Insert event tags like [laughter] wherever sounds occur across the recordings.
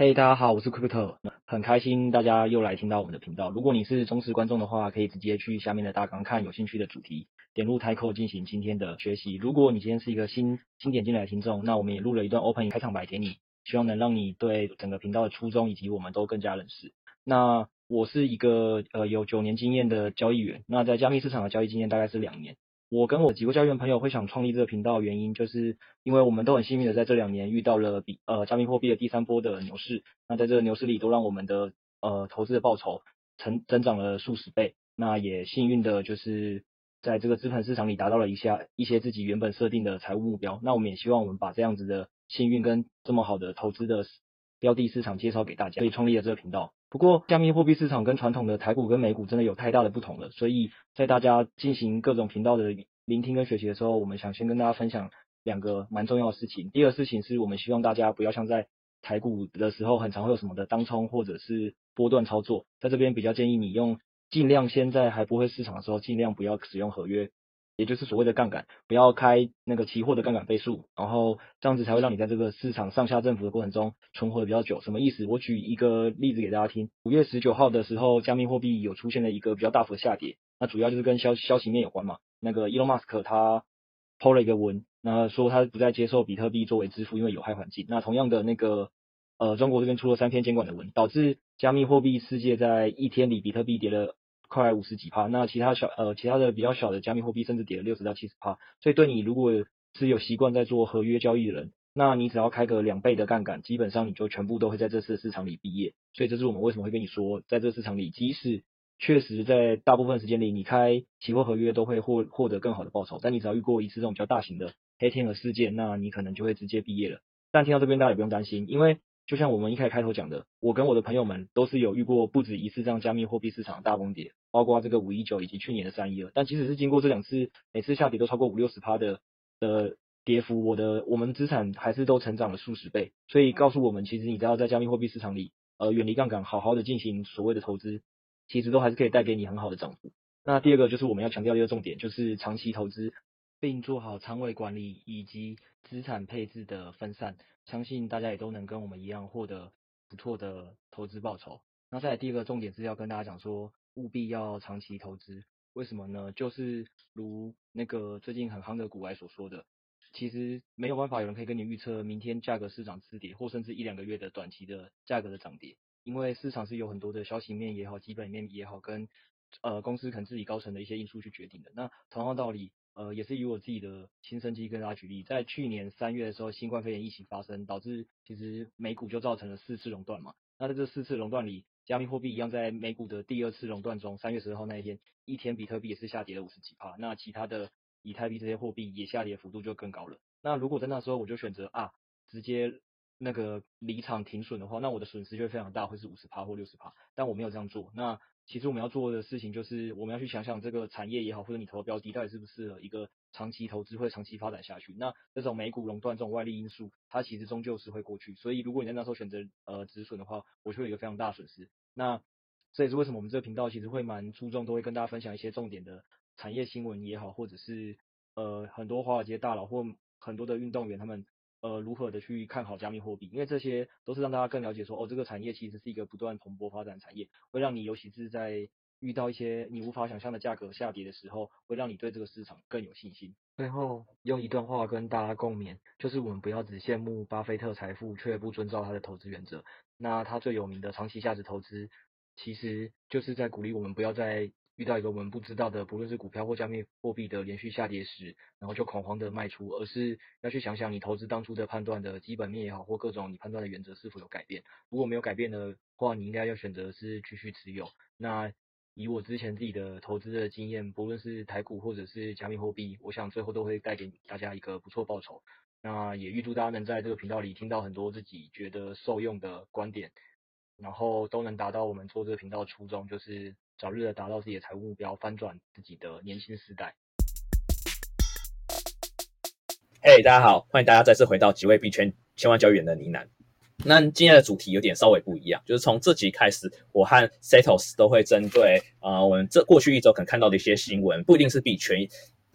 嘿大家好，我是 Crypto，很开心大家又来听到我们的频道。如果你是忠实观众的话，可以直接去下面的大纲看有兴趣的主题，点入 Title 进行今天的学习。如果你今天是一个新新点进来的听众，那我们也录了一段 Open 开场白给你，希望能让你对整个频道的初衷以及我们都更加认识。那我是一个呃有九年经验的交易员，那在加密市场的交易经验大概是两年。我跟我几个教练朋友会想创立这个频道，原因就是因为我们都很幸运的在这两年遇到了比呃加密货币的第三波的牛市，那在这个牛市里都让我们的呃投资的报酬成增长了数十倍，那也幸运的就是在这个资本市场里达到了一下一些自己原本设定的财务目标，那我们也希望我们把这样子的幸运跟这么好的投资的标的市场介绍给大家，所以创立了这个频道。不过，加密货币市场跟传统的台股跟美股真的有太大的不同了，所以在大家进行各种频道的聆听跟学习的时候，我们想先跟大家分享两个蛮重要的事情。第二个事情是我们希望大家不要像在台股的时候，很常会有什么的当冲或者是波段操作，在这边比较建议你用尽量先在还不会市场的时候，尽量不要使用合约。也就是所谓的杠杆，不要开那个期货的杠杆倍数，然后这样子才会让你在这个市场上下振幅的过程中存活的比较久。什么意思？我举一个例子给大家听。五月十九号的时候，加密货币有出现了一个比较大幅的下跌，那主要就是跟消消息面有关嘛。那个 Elon Musk 他抛了一个文，那说他不再接受比特币作为支付，因为有害环境。那同样的那个呃，中国这边出了三篇监管的文，导致加密货币世界在一天里比特币跌了。快五十几趴，那其他小呃其他的比较小的加密货币甚至跌了六十到七十趴，所以对你如果是有习惯在做合约交易的人，那你只要开个两倍的杠杆，基本上你就全部都会在这次市场里毕业。所以这是我们为什么会跟你说，在这市场里，即使确实在大部分时间里你开期货合约都会获获得更好的报酬，但你只要遇过一次这种比较大型的黑天鹅事件，那你可能就会直接毕业了。但听到这边大家也不用担心，因为就像我们一开始开头讲的，我跟我的朋友们都是有遇过不止一次这样加密货币市场的大崩跌，包括这个五一九以及去年的三一二。但即使是经过这两次，每次下跌都超过五六十趴的的跌幅，我的我们资产还是都成长了数十倍。所以告诉我们，其实你只要在加密货币市场里，呃，远离杠杆，好好的进行所谓的投资，其实都还是可以带给你很好的涨幅。那第二个就是我们要强调的一个重点，就是长期投资，并做好仓位管理以及资产配置的分散。相信大家也都能跟我们一样获得不错的投资报酬。那再来第二个重点是要跟大家讲说，务必要长期投资。为什么呢？就是如那个最近很夯的股癌所说的，其实没有办法有人可以跟你预测明天价格是涨是跌，或甚至一两个月的短期的价格的涨跌，因为市场是有很多的消息面也好，基本面也好，跟呃公司可能自己高层的一些因素去决定的。那同样道理。呃，也是以我自己的亲身经历跟大家举例，在去年三月的时候，新冠肺炎疫情发生，导致其实美股就造成了四次熔断嘛。那在这四次熔断里，加密货币一样在美股的第二次熔断中，三月十二号那一天，一天比特币也是下跌了五十几趴，那其他的以太币这些货币也下跌幅度就更高了。那如果在那时候我就选择啊，直接那个离场停损的话，那我的损失就会非常大，会是五十趴或六十趴，但我没有这样做。那其实我们要做的事情就是，我们要去想想这个产业也好，或者你投的标的到底是不是适合一个长期投资或长期发展下去。那这种美股垄断这种外力因素，它其实终究是会过去。所以如果你在那时候选择呃止损的话，我就会有一个非常大的损失。那这也是为什么我们这个频道其实会蛮注重，都会跟大家分享一些重点的产业新闻也好，或者是呃很多华尔街大佬或很多的运动员他们。呃，如何的去看好加密货币？因为这些都是让大家更了解说，哦，这个产业其实是一个不断蓬勃发展的产业，会让你尤其是在遇到一些你无法想象的价格下跌的时候，会让你对这个市场更有信心。最后用一段话跟大家共勉，就是我们不要只羡慕巴菲特财富，却不遵照他的投资原则。那他最有名的长期价值投资，其实就是在鼓励我们不要再。遇到一个我们不知道的，不论是股票或加密货币的连续下跌时，然后就恐慌的卖出，而是要去想想你投资当初的判断的基本面也好，或各种你判断的原则是否有改变。如果没有改变的话，你应该要选择是继续持有。那以我之前自己的投资的经验，不论是台股或者是加密货币，我想最后都会带给大家一个不错报酬。那也预祝大家能在这个频道里听到很多自己觉得受用的观点，然后都能达到我们做这个频道初衷，就是早日的达到自己的财务目标，翻转自己的年轻时代。嘿，大家好，欢迎大家再次回到几位币圈千万交易员的呢喃。那今天的主题有点稍微不一样，就是从这集开始，我和 Setos 都会针对呃我们这过去一周可能看到的一些新闻，不一定是币圈，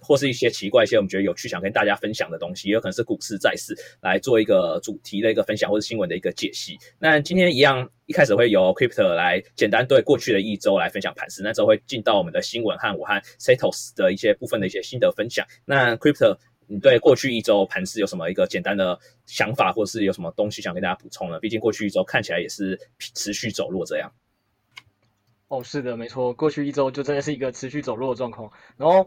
或是一些奇怪一些我们觉得有趣想跟大家分享的东西，也有可能是股市债市来做一个主题的一个分享，或者新闻的一个解析。那今天一样，一开始会由 Crypto 来简单对过去的一周来分享盘势，那之后会进到我们的新闻和我和 Setos 的一些部分的一些心得分享。那 Crypto。你对过去一周盘势有什么一个简单的想法，或是有什么东西想跟大家补充呢？毕竟过去一周看起来也是持续走弱这样。哦，是的，没错，过去一周就真的是一个持续走弱的状况。然后，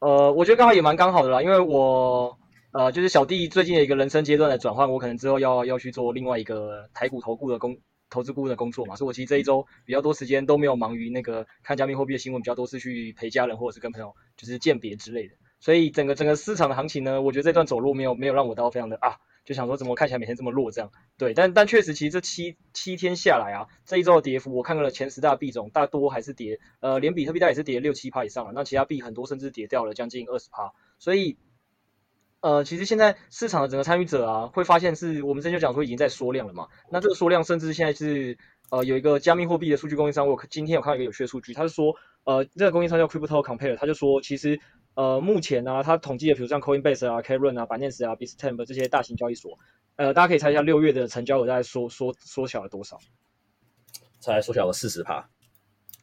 呃，我觉得刚好也蛮刚好的啦，因为我呃，就是小弟最近的一个人生阶段的转换，我可能之后要要去做另外一个台股投顾的工投资顾问的工作嘛，所以我其实这一周比较多时间都没有忙于那个看加密货币的新闻，比较多是去陪家人或者是跟朋友就是鉴别之类的。所以整个整个市场的行情呢，我觉得这段走路没有没有让我到非常的啊，就想说怎么看起来每天这么弱这样。对，但但确实其实这七七天下来啊，这一周的跌幅，我看到了前十大币种大多还是跌，呃，连比特币大也是跌六七趴以上了，那其他币很多甚至跌掉了将近二十趴。所以，呃，其实现在市场的整个参与者啊，会发现是我们之前就讲说已经在缩量了嘛，那这个缩量甚至现在是呃有一个加密货币的数据供应商，我今天有看到一个有趣的数据，他是说呃这个供应商叫 Crypto Compare，他就说其实。呃，目前呢、啊，他统计的，比如像 Coinbase 啊、K-Run 啊、Binance 啊、Bitstamp 这些大型交易所，呃，大家可以猜一下六月的成交额大概缩缩缩小了多少？才缩小了四十趴。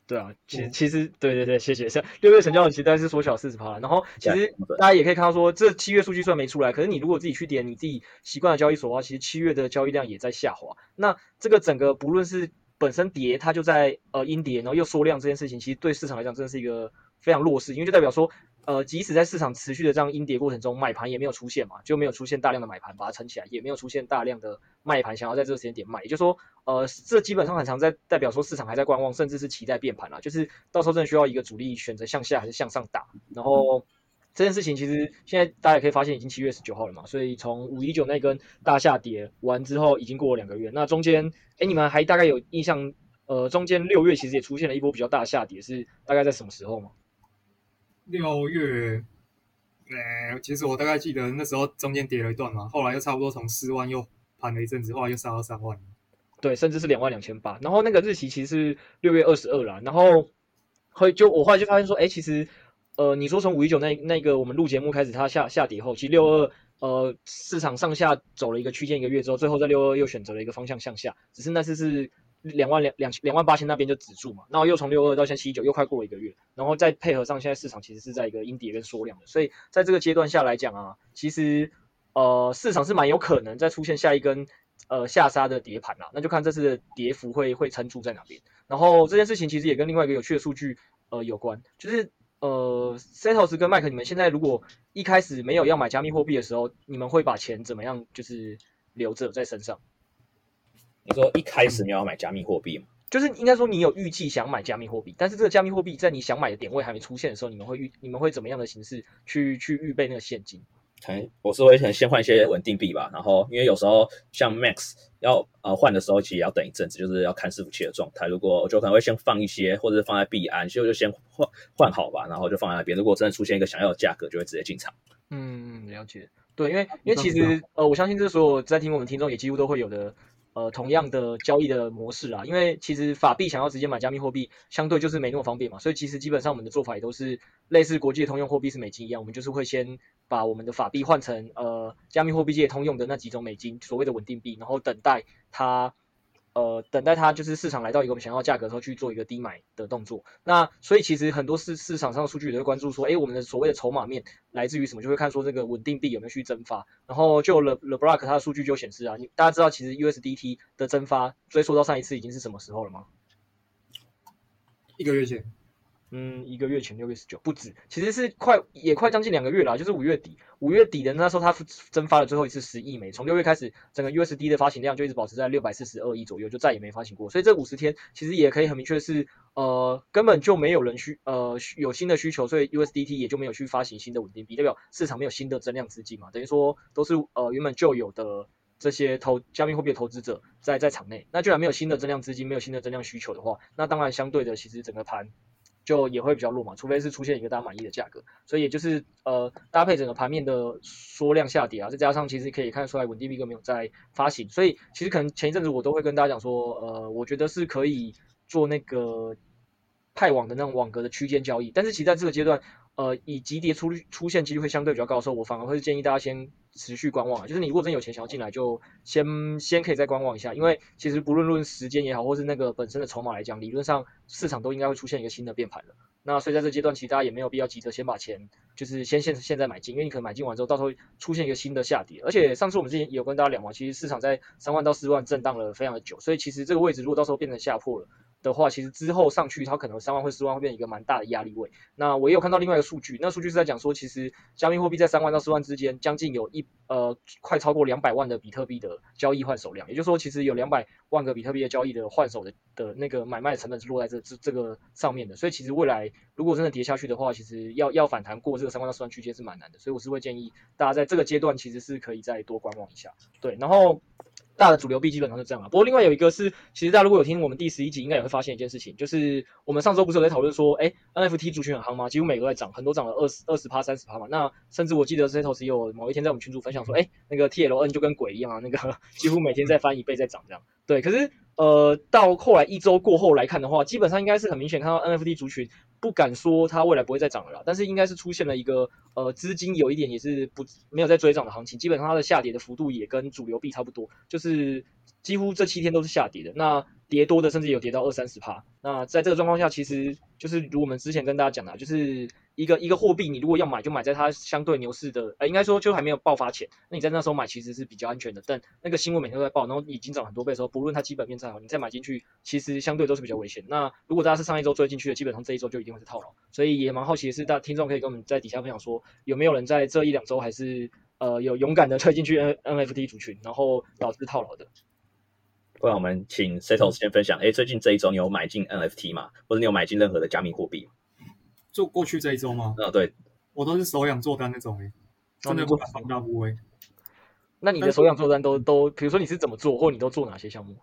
对啊，其其实对对对，谢谢。像六月成交额其实大概是缩小四十趴。然后其实大家也可以看到说，这七月数据虽然没出来，可是你如果自己去点你自己习惯的交易所的话，其实七月的交易量也在下滑。那这个整个不论是本身跌，它就在呃阴跌，然后又缩量这件事情，其实对市场来讲真的是一个非常弱势，因为就代表说。呃，即使在市场持续的这样阴跌过程中，买盘也没有出现嘛，就没有出现大量的买盘把它撑起来，也没有出现大量的卖盘想要在这个时间点卖，也就是说，呃，这基本上很常在代表说市场还在观望，甚至是期待变盘了，就是到时候真的需要一个主力选择向下还是向上打。然后这件事情其实现在大家也可以发现，已经七月十九号了嘛，所以从五一九那根大下跌完之后，已经过了两个月，那中间，哎，你们还大概有印象？呃，中间六月其实也出现了一波比较大的下跌，是大概在什么时候吗？六月，呃，其实我大概记得那时候中间跌了一段嘛，后来又差不多从四万又盘了一阵子，后来又杀到三万。对，甚至是两万两千八。然后那个日期其实是六月二十二啦。然后会就我后来就发现说，哎，其实呃，你说从五一九那那个我们录节目开始，它下下跌后，其实六二呃市场上下走了一个区间一个月之后，最后在六二又选择了一个方向向下，只是那次是。两万两两两万八千那边就止住嘛，然后又从六二到现在七九，又快过了一个月，然后再配合上现在市场其实是在一个阴跌跟缩量的，所以在这个阶段下来讲啊，其实呃市场是蛮有可能再出现下一根呃下杀的跌盘啦，那就看这次的跌幅会会撑住在哪边。然后这件事情其实也跟另外一个有趣的数据呃有关，就是呃 Setos 跟 Mike，你们现在如果一开始没有要买加密货币的时候，你们会把钱怎么样就是留着在身上？你说一开始你要买加密货币吗？就是应该说你有预计想买加密货币，但是这个加密货币在你想买的点位还没出现的时候，你们会预你们会怎么样的形式去去预备那个现金？可能我是会可能先换一些稳定币吧，然后因为有时候像 Max 要呃换的时候，其实也要等一阵子，就是要看伺服器的状态。如果我就可能会先放一些，或者是放在币安，所以我就先换换好吧，然后就放在那边。如果真的出现一个想要的价格，就会直接进场。嗯，了解。对，因为因为其实呃，我相信这所有在听我们听众也几乎都会有的。呃，同样的交易的模式啊，因为其实法币想要直接买加密货币，相对就是没那么方便嘛，所以其实基本上我们的做法也都是类似国际通用货币是美金一样，我们就是会先把我们的法币换成呃加密货币界通用的那几种美金，所谓的稳定币，然后等待它。呃，等待它就是市场来到一个我们想要价格的时候去做一个低买的动作。那所以其实很多市市场上的数据也会关注说，哎，我们的所谓的筹码面来自于什么？就会看说这个稳定币有没有去增发。然后就 Le Le Block 它的数据就显示啊，你大家知道其实 USDT 的增发追溯到上一次已经是什么时候了吗？一个月前。嗯，一个月前六月十九不止，其实是快也快将近两个月了，就是五月底，五月底的那时候它增发了最后一次十亿枚，从六月开始，整个 USD 的发行量就一直保持在六百四十二亿左右，就再也没发行过。所以这五十天其实也可以很明确是，呃，根本就没有人需呃有新的需求，所以 USDT 也就没有去发行新的稳定币，代表市场没有新的增量资金嘛，等于说都是呃原本就有的。这些投加密货币的投资者在在场内，那既然没有新的增量资金，没有新的增量需求的话，那当然相对的，其实整个盘就也会比较弱嘛，除非是出现一个大家满意的价格。所以也就是呃搭配整个盘面的缩量下跌啊，再加上其实可以看出来稳定币哥没有在发行，所以其实可能前一阵子我都会跟大家讲说，呃，我觉得是可以做那个派网的那种网格的区间交易，但是其实在这个阶段。呃，以急跌出率出现几率会相对比较高的时候，我反而会建议大家先持续观望。就是你如果真有钱想要进来，就先先可以再观望一下，因为其实不论论时间也好，或是那个本身的筹码来讲，理论上市场都应该会出现一个新的变盘了。那所以在这阶段，其实大家也没有必要急着先把钱就是先现现在买进，因为你可能买进完之后，到时候出现一个新的下跌。而且上次我们之前也有跟大家聊嘛，其实市场在三万到四万震荡了非常的久，所以其实这个位置如果到时候变成下破了。的话，其实之后上去，它可能三万或四万会变一个蛮大的压力位。那我也有看到另外一个数据，那数据是在讲说，其实加密货币在三万到四万之间，将近有一呃快超过两百万的比特币的交易换手量。也就是说，其实有两百万个比特币的交易的换手的的那个买卖成本是落在这这这个上面的。所以其实未来如果真的跌下去的话，其实要要反弹过这个三万到四万区间是蛮难的。所以我是会建议大家在这个阶段其实是可以再多观望一下。对，然后。大的主流币基本上是这样啊，不过另外有一个是，其实大家如果有听我们第十一集，应该也会发现一件事情，就是我们上周不是有在讨论说，哎，NFT 族群很夯吗？几乎每个都在涨，很多涨了二十二十趴、三十趴嘛。那甚至我记得 Setos 有某一天在我们群组分享说，哎，那个 TLN 就跟鬼一样啊，那个 [laughs] 几乎每天在翻一倍在涨这样。对，可是呃，到后来一周过后来看的话，基本上应该是很明显看到 NFT 族群。不敢说它未来不会再涨了啦，但是应该是出现了一个呃资金有一点也是不没有在追涨的行情，基本上它的下跌的幅度也跟主流币差不多，就是几乎这七天都是下跌的。那跌多的甚至有跌到二三十趴。那在这个状况下，其实就是如我们之前跟大家讲的，就是。一个一个货币，你如果要买，就买在它相对牛市的，呃，应该说就还没有爆发前，那你在那时候买其实是比较安全的。但那个新闻每天都在报，然后已经涨很多倍的时候，不论它基本面再好，你再买进去，其实相对都是比较危险。那如果大家是上一周追进去的，基本上这一周就一定会是套牢。所以也蛮好奇的是，大听众可以跟我们在底下分享说，有没有人在这一两周还是呃有勇敢的推进去 N NFT 族群，然后导致套牢的？不然我们请 Setos 先分享，哎，最近这一周你有买进 NFT 吗？或者你有买进任何的加密货币吗？就过去这一周吗？啊，对，我都是手痒做单那种诶，真的不敢放大部位。那你的手痒做单都都，比如说你是怎么做，或你都做哪些项目？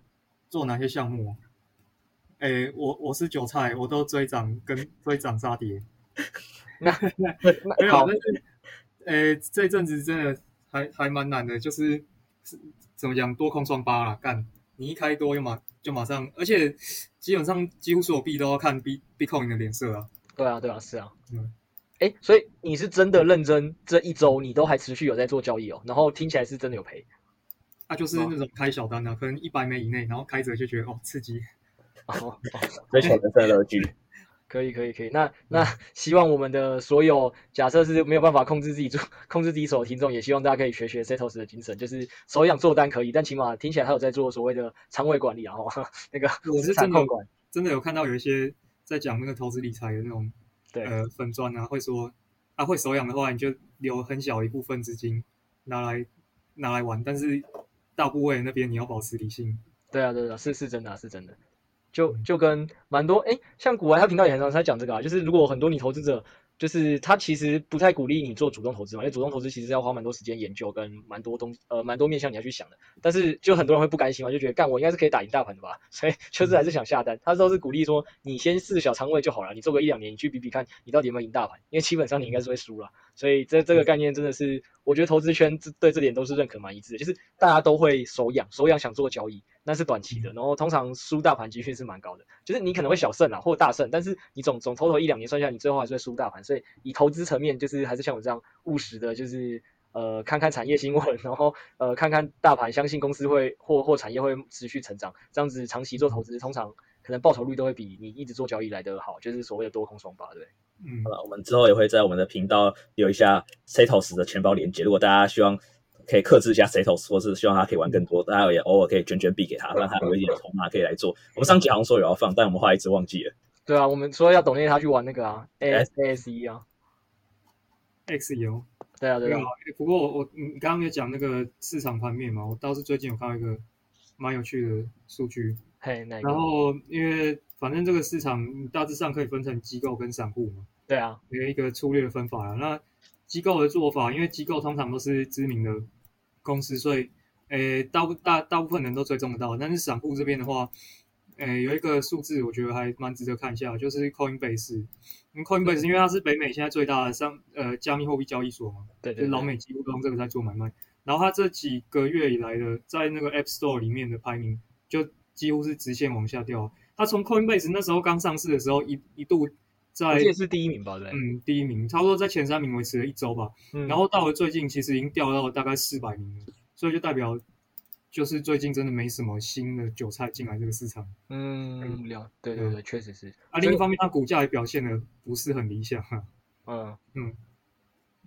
做哪些项目？诶，我我是韭菜，我都追涨跟追涨杀跌。那 [laughs] 那没有，但是诶，这阵子真的还还蛮难的，就是怎么讲，多空双八啦，干，你一开多就马就马上，而且基本上几乎所有币都要看 B Bitcoin 的脸色啊。对啊，对啊，是啊，嗯，哎，所以你是真的认真，这一周你都还持续有在做交易哦，然后听起来是真的有赔，啊，就是那种开小单的，可能一百枚以内，然后开着就觉得哦刺激，哦，[laughs] 追求人生乐趣，[laughs] 可以可以可以，那那希望我们的所有假设是没有办法控制自己做 [laughs] 控制自己手的听众，也希望大家可以学学 Setos 的精神，就是手痒做单可以，但起码听起来他有在做所谓的仓位管理啊，哦那个我是真的真的有看到有一些。在讲那个投资理财的那种，对呃粉钻啊，会说啊会手痒的话，你就留很小一部分资金拿来拿来玩，但是大部位那边你要保持理性。对啊，对啊，是是真的啊，是真的。就就跟蛮多哎，像古玩他频道也很常在讲这个啊，就是如果很多你投资者。就是他其实不太鼓励你做主动投资嘛，因为主动投资其实要花蛮多时间研究跟蛮多东呃蛮多面向你要去想的。但是就很多人会不甘心嘛，就觉得干我应该是可以打赢大盘的吧，所以就是还是想下单。他都是鼓励说你先试小仓位就好了，你做个一两年，你去比比看你到底有没有赢大盘，因为基本上你应该是会输了。所以这这个概念真的是，我觉得投资圈对这点都是认可蛮一致的，就是大家都会手痒手痒想做交易。那是短期的，然后通常输大盘几率是蛮高的，就是你可能会小胜啊，或大胜，但是你总总投投一两年算下来，你最后还是会输大盘。所以以投资层面，就是还是像我这样务实的，就是呃看看产业新闻，然后呃看看大盘，相信公司会或或产业会持续成长，这样子长期做投资，通常可能报酬率都会比你一直做交易来得好，就是所谓的多空双巴，对。嗯，好了，我们之后也会在我们的频道留一下 Setos 的钱包连接，如果大家希望。可以克制一下 Setos，或是希望他可以玩更多，大家也偶尔可以捐捐币给他，让他有一点筹码可以来做。我们上集好像说有要放，但我们后来一直忘记了。对啊，我们说要 donate 他去玩那个啊，A S E 啊，XU。对啊，对啊。不过我我你刚刚有讲那个市场盘面嘛，我倒是最近有看到一个蛮有趣的数据。嘿，那然后因为反正这个市场大致上可以分成机构跟散户嘛。对啊，有一个粗略的分法啊。那机构的做法，因为机构通常都是知名的公司，所以诶大大大部分人都追踪得到。但是散户这边的话，诶有一个数字，我觉得还蛮值得看一下，就是 Coinbase。Coinbase 因为它是北美现在最大的商呃加密货币交易所嘛，对，对，对，就老美几乎都用这个在做买卖。然后它这几个月以来的在那个 App Store 里面的排名，就几乎是直线往下掉。它从 Coinbase 那时候刚上市的时候，一一度在这是第一名吧？对，嗯，第一名，差不多在前三名维持了一周吧。嗯，然后到了最近，其实已经掉到了大概四百名了，所以就代表。就是最近真的没什么新的韭菜进来这个市场，嗯，对对对，确实是。啊，另一方面，它股价也表现的不是很理想哈。嗯嗯，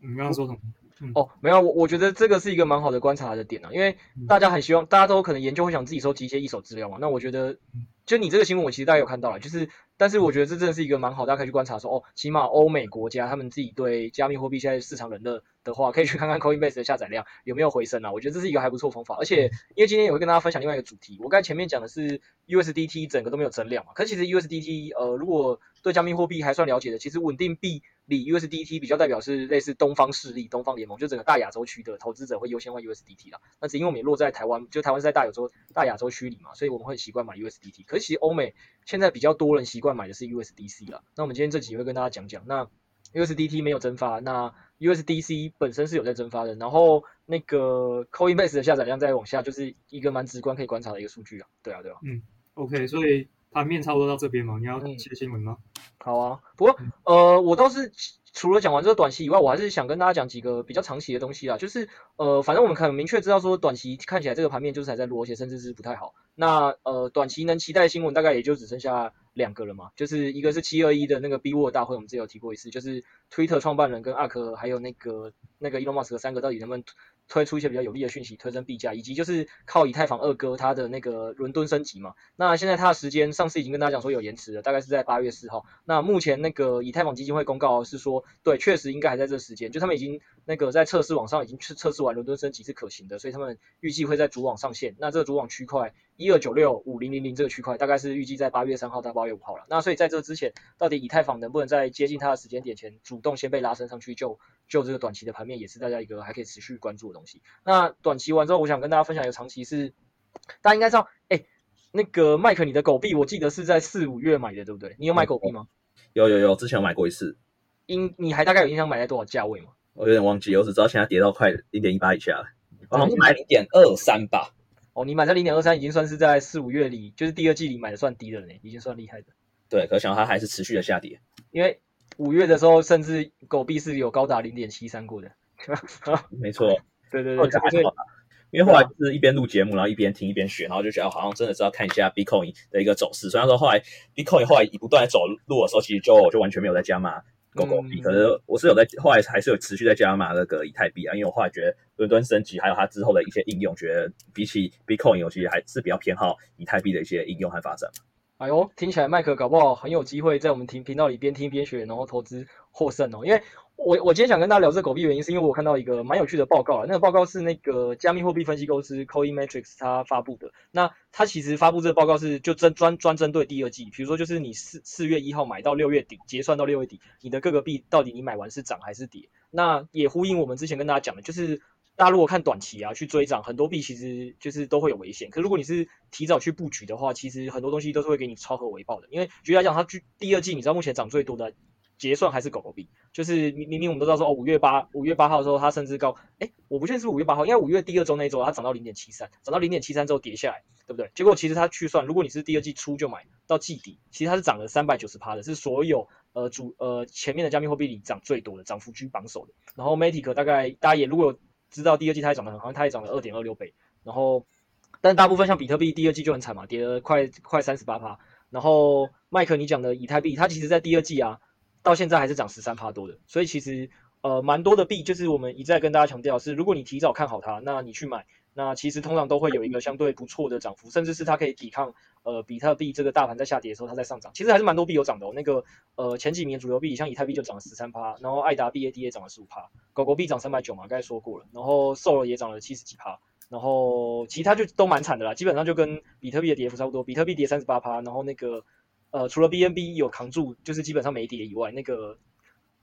你刚刚说什么？嗯、哦，没有，我我觉得这个是一个蛮好的观察的点啊，因为大家很希望，大家都可能研究会想自己收集一些一手资料嘛。那我觉得，就你这个新闻，我其实大家有看到了，就是。但是我觉得这真的是一个蛮好，大家可以去观察说，哦，起码欧美国家他们自己对加密货币现在市场冷热的话，可以去看看 Coinbase 的下载量有没有回升啊。我觉得这是一个还不错方法。而且因为今天也会跟大家分享另外一个主题，我刚才前面讲的是 USDT 整个都没有增量嘛，可是其实 USDT 呃，如果对加密货币还算了解的，其实稳定币里 USDT 比较代表是类似东方势力、东方联盟，就整个大亚洲区的投资者会优先换 USDT 啦。那只因为我们也落在台湾，就台湾是在大亚洲大亚洲区里嘛，所以我们会习惯买 USDT。可是其实欧美现在比较多人习惯买的是 USDC 啦。那我们今天这集会跟大家讲讲，那 USDT 没有增发，那 USDC 本身是有在增发的。然后那个 Coinbase 的下载量再往下，就是一个蛮直观可以观察的一个数据啊。对啊，对啊。嗯，OK，所以盘面差不多到这边嘛，你要切新闻吗？嗯，好啊，不过呃，我倒是。除了讲完这个短期以外，我还是想跟大家讲几个比较长期的东西啦。就是呃，反正我们可能明确知道说，短期看起来这个盘面就是还在弱，而且甚至是不太好。那呃，短期能期待的新闻大概也就只剩下两个了嘛。就是一个是七二一的那个 B Word 大会，我们之前有提过一次，就是 Twitter 创办人跟阿克还有那个那个 Elon Musk 三个到底能不能推出一些比较有利的讯息，推升币价，以及就是靠以太坊二哥他的那个伦敦升级嘛。那现在他的时间，上次已经跟大家讲说有延迟了，大概是在八月四号。那目前那个以太坊基金会公告是说，对，确实应该还在这时间，就他们已经那个在测试网上已经去测试完伦敦升级是可行的，所以他们预计会在主网上线。那这个主网区块一二九六五零零零这个区块，大概是预计在八月三号到八月五号了。那所以在这之前，到底以太坊能不能在接近它的时间点前，主动先被拉升上去就，就就这个短期的盘面，也是大家一个还可以持续关注的东西。那短期完之后，我想跟大家分享一个长期是，大家应该知道，哎、欸，那个麦克，你的狗币，我记得是在四五月买的，对不对？你有买狗币吗？有有有，之前有买过一次。印，你还大概有印象买在多少价位吗？我有点忘记，我只知道现在跌到快零点一八以下了。我好像买零点二三吧。哦，你买在零点二三，已经算是在四五月里，就是第二季里买的算低的了呢，已经算厉害的。对，可想它还是持续的下跌。因为五月的时候，甚至狗币是有高达零点七三过的。没错。对对对，对，因为后来是一边录节目，然后一边听一边学，然后就觉得好像真的是要看一下 Bitcoin 的一个走势。虽然说后来 Bitcoin 后来不断走路的时候，其实就就完全没有在加码狗狗币，可是我是有在后来还是有持续在加码那个以太币啊，因为我后来觉得伦敦升级还有它之后的一些应用，觉得比起 Bitcoin，我其实还是比较偏好以太币的一些应用和发展。哎呦，听起来麦克搞不好很有机会在我们频频道里边听边学，然后投资获胜哦，因为。我我今天想跟大家聊这狗币原因，是因为我看到一个蛮有趣的报告啊。那个报告是那个加密货币分析公司 Coin Metrics 它发布的。那它其实发布这个报告是就针专专针对第二季，比如说就是你四四月一号买到六月底结算到六月底，你的各个币到底你买完是涨还是跌？那也呼应我们之前跟大家讲的，就是大家如果看短期啊去追涨，很多币其实就是都会有危险。可如果你是提早去布局的话，其实很多东西都是会给你超额回报的。因为举例来讲，它第第二季你知道目前涨最多的。结算还是狗狗币，就是明明明我们都知道说哦，五月八五月八号的时候它甚至高，哎，我不确定是五月八号，因为五月第二周那一周它涨到零点七三，涨到零点七三之后跌下来，对不对？结果其实它去算，如果你是第二季初就买到季底，其实它是涨了三百九十趴的，是所有呃主呃前面的加密货币里涨最多的，涨幅居榜首的。然后 Matic 大概大家也如果有知道第二季它也涨得很好，它也涨了二点二六倍。然后但大部分像比特币第二季就很惨嘛，跌了快快三十八趴。然后麦克你讲的以太币，它其实在第二季啊。到现在还是涨十三趴多的，所以其实呃蛮多的币，就是我们一再跟大家强调是，如果你提早看好它，那你去买，那其实通常都会有一个相对不错的涨幅，甚至是它可以抵抗呃比特币这个大盘在下跌的时候它在上涨，其实还是蛮多币有涨的哦。那个呃前几名主流币像以太币就涨了十三趴，然后爱达币 ADA 涨了十五趴，狗狗币涨三百九嘛，刚才说过了，然后 Sol 也涨了七十几趴，然后其他就都蛮惨的啦，基本上就跟比特币的跌幅差不多，比特币跌三十八趴，然后那个呃除了 BNB 有扛住，就是基本上没跌以外，那个。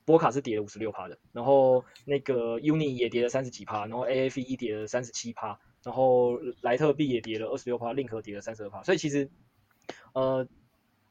波卡是跌了五十六趴的，然后那个 Uni 也跌了三十几趴，然后 AFE 跌了三十七趴，然后莱特币也跌了二十六趴，Link 跌了三十二趴。所以其实，呃，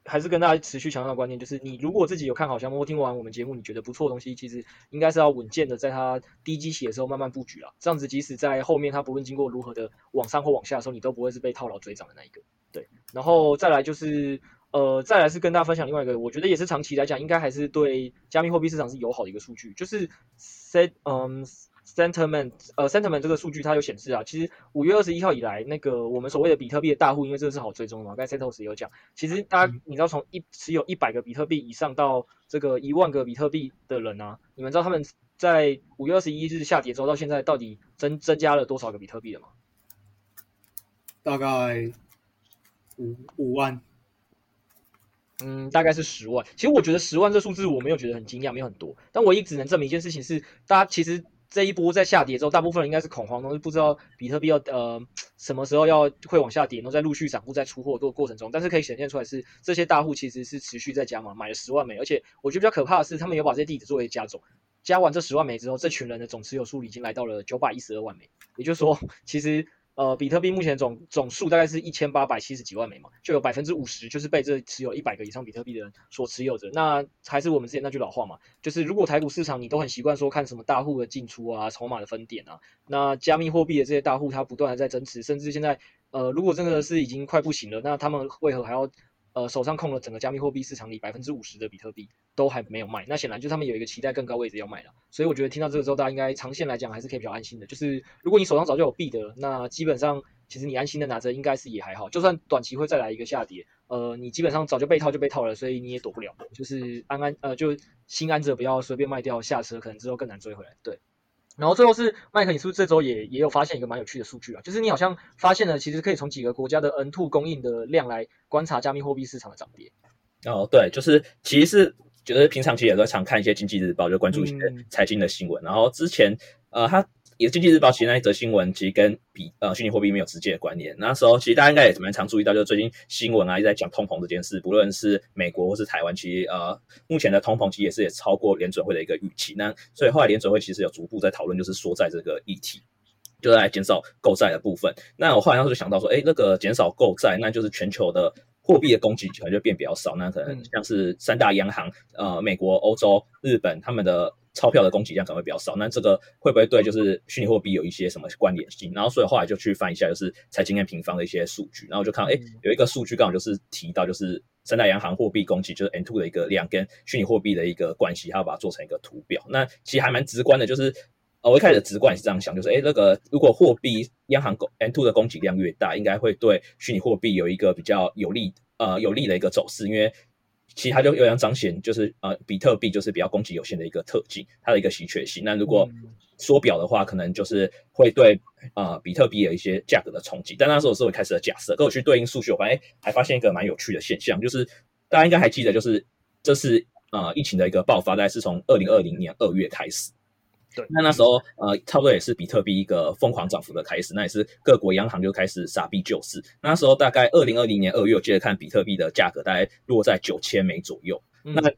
还是跟大家持续强调的观念，就是你如果自己有看好项目听完我们节目，你觉得不错的东西，其实应该是要稳健的在它低基期的时候慢慢布局啦。这样子即使在后面它不论经过如何的往上或往下的时候，你都不会是被套牢追涨的那一个。对，然后再来就是。呃，再来是跟大家分享另外一个，我觉得也是长期来讲，应该还是对加密货币市场是友好的一个数据，就是 set 嗯 sentiment 呃 sentiment 这个数据它有显示啊，其实五月二十一号以来，那个我们所谓的比特币的大户，因为这个是好追踪的嘛，刚才 Setos 也有讲，其实大家你知道从一持有一百个比特币以上到这个一万个比特币的人啊，你们知道他们在五月二十一日下跌之后到现在到底增增加了多少个比特币了吗？大概五五万。嗯，大概是十万。其实我觉得十万这数字我没有觉得很惊讶，没有很多。但唯一只能证明一件事情是，大家其实这一波在下跌之后，大部分人应该是恐慌，都是不知道比特币要呃什么时候要会往下跌，然后在陆续散户在出货的过程中。但是可以显现出来是这些大户其实是持续在加码，买了十万枚。而且我觉得比较可怕的是，他们有把这些地址作为加总，加完这十万枚之后，这群人的总持有数已经来到了九百一十二万枚。也就是说，其实。呃，比特币目前总总数大概是一千八百七十几万枚嘛，就有百分之五十就是被这持有一百个以上比特币的人所持有着。那还是我们之前那句老话嘛，就是如果台股市场你都很习惯说看什么大户的进出啊、筹码的分点啊，那加密货币的这些大户它不断的在增持，甚至现在呃，如果真的是已经快不行了，那他们为何还要？呃，手上控了整个加密货币市场里百分之五十的比特币都还没有卖，那显然就他们有一个期待更高位置要卖了。所以我觉得听到这个之后，大家应该长线来讲还是可以比较安心的。就是如果你手上早就有币的，那基本上其实你安心的拿着应该是也还好。就算短期会再来一个下跌，呃，你基本上早就被套就被套了，所以你也躲不了。就是安安呃，就心安者，不要随便卖掉下车，可能之后更难追回来。对。然后最后是麦克，你是不是这周也也有发现一个蛮有趣的数据啊？就是你好像发现了，其实可以从几个国家的 N two 供应的量来观察加密货币市场的涨跌。哦，对，就是其实是就是平常其实也都常看一些经济日报，就关注一些财经的新闻。嗯、然后之前呃，他。也经济日报其实那一则新闻其实跟比呃虚拟货币没有直接的关联。那时候其实大家应该也蛮常注意到，就是最近新闻啊一直在讲通膨这件事，不论是美国或是台湾，其实呃目前的通膨其实也是也超过联准会的一个预期。那所以后来联准会其实有逐步在讨论，就是缩债这个议题，就在减少购债的部分。那我后来当时就想到说，诶，那个减少购债，那就是全球的货币的供给可能就变比较少。那可能像是三大央行，呃，美国、欧洲、日本他们的。钞票的供给量可能会比较少，那这个会不会对就是虚拟货币有一些什么关联性？然后所以后来就去翻一下，就是财经跟平方的一些数据，然后就看到，哎，有一个数据刚好就是提到，就是三大央行货币供给就是 M2 的一个量跟虚拟货币的一个关系，它要把它做成一个图表。那其实还蛮直观的，就是呃，我一开始的直观也是这样想，就是哎，那个如果货币央行 N two 的供给量越大，应该会对虚拟货币有一个比较有利呃有利的一个走势，因为。其实它就有点彰显，就是呃，比特币就是比较供给有限的一个特性，它的一个稀缺性。那如果缩表的话，可能就是会对呃比特币有一些价格的冲击。但那时候是我开始的假设，跟我去对应数据，我发现还发现一个蛮有趣的现象，就是大家应该还记得，就是这是呃疫情的一个爆发，大概是从二零二零年二月开始。对，那那时候呃，差不多也是比特币一个疯狂涨幅的开始，那也是各国央行就开始傻逼救市。那时候大概二零二零年二月，我记得看比特币的价格大概落在九千美左右。嗯、那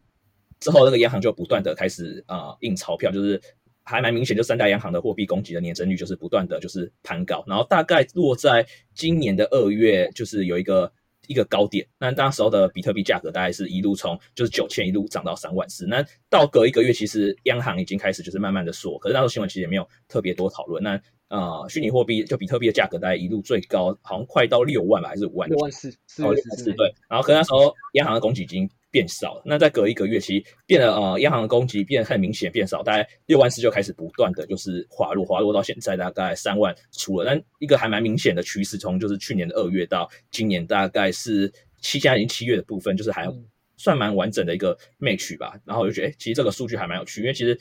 之后那个央行就不断的开始啊、呃、印钞票，就是还蛮明显，就三大央行的货币供给的年增率就是不断的就是攀高，然后大概落在今年的二月，就是有一个。一个高点，那那时候的比特币价格大概是一路从就是九千一路涨到三万四，那到隔一个月，其实央行已经开始就是慢慢的缩，可是那时候新闻其实也没有特别多讨论。那呃，虚拟货币就比特币的价格大概一路最高，好像快到六万吧，还是五万？六万四，四万四，对。然后可是那时候央行的供给已经变少了，那再隔一个月，其实变得呃，央行的供给变得很明显变少，大概六万四就开始不断的就是滑落，滑落到现在大概三万出了，但一个还蛮明显的趋势，从就是去年的二月到今年大概是七加已经七月的部分，就是还算蛮完整的一个 match 吧。然后我就觉得，哎，其实这个数据还蛮有趣，因为其实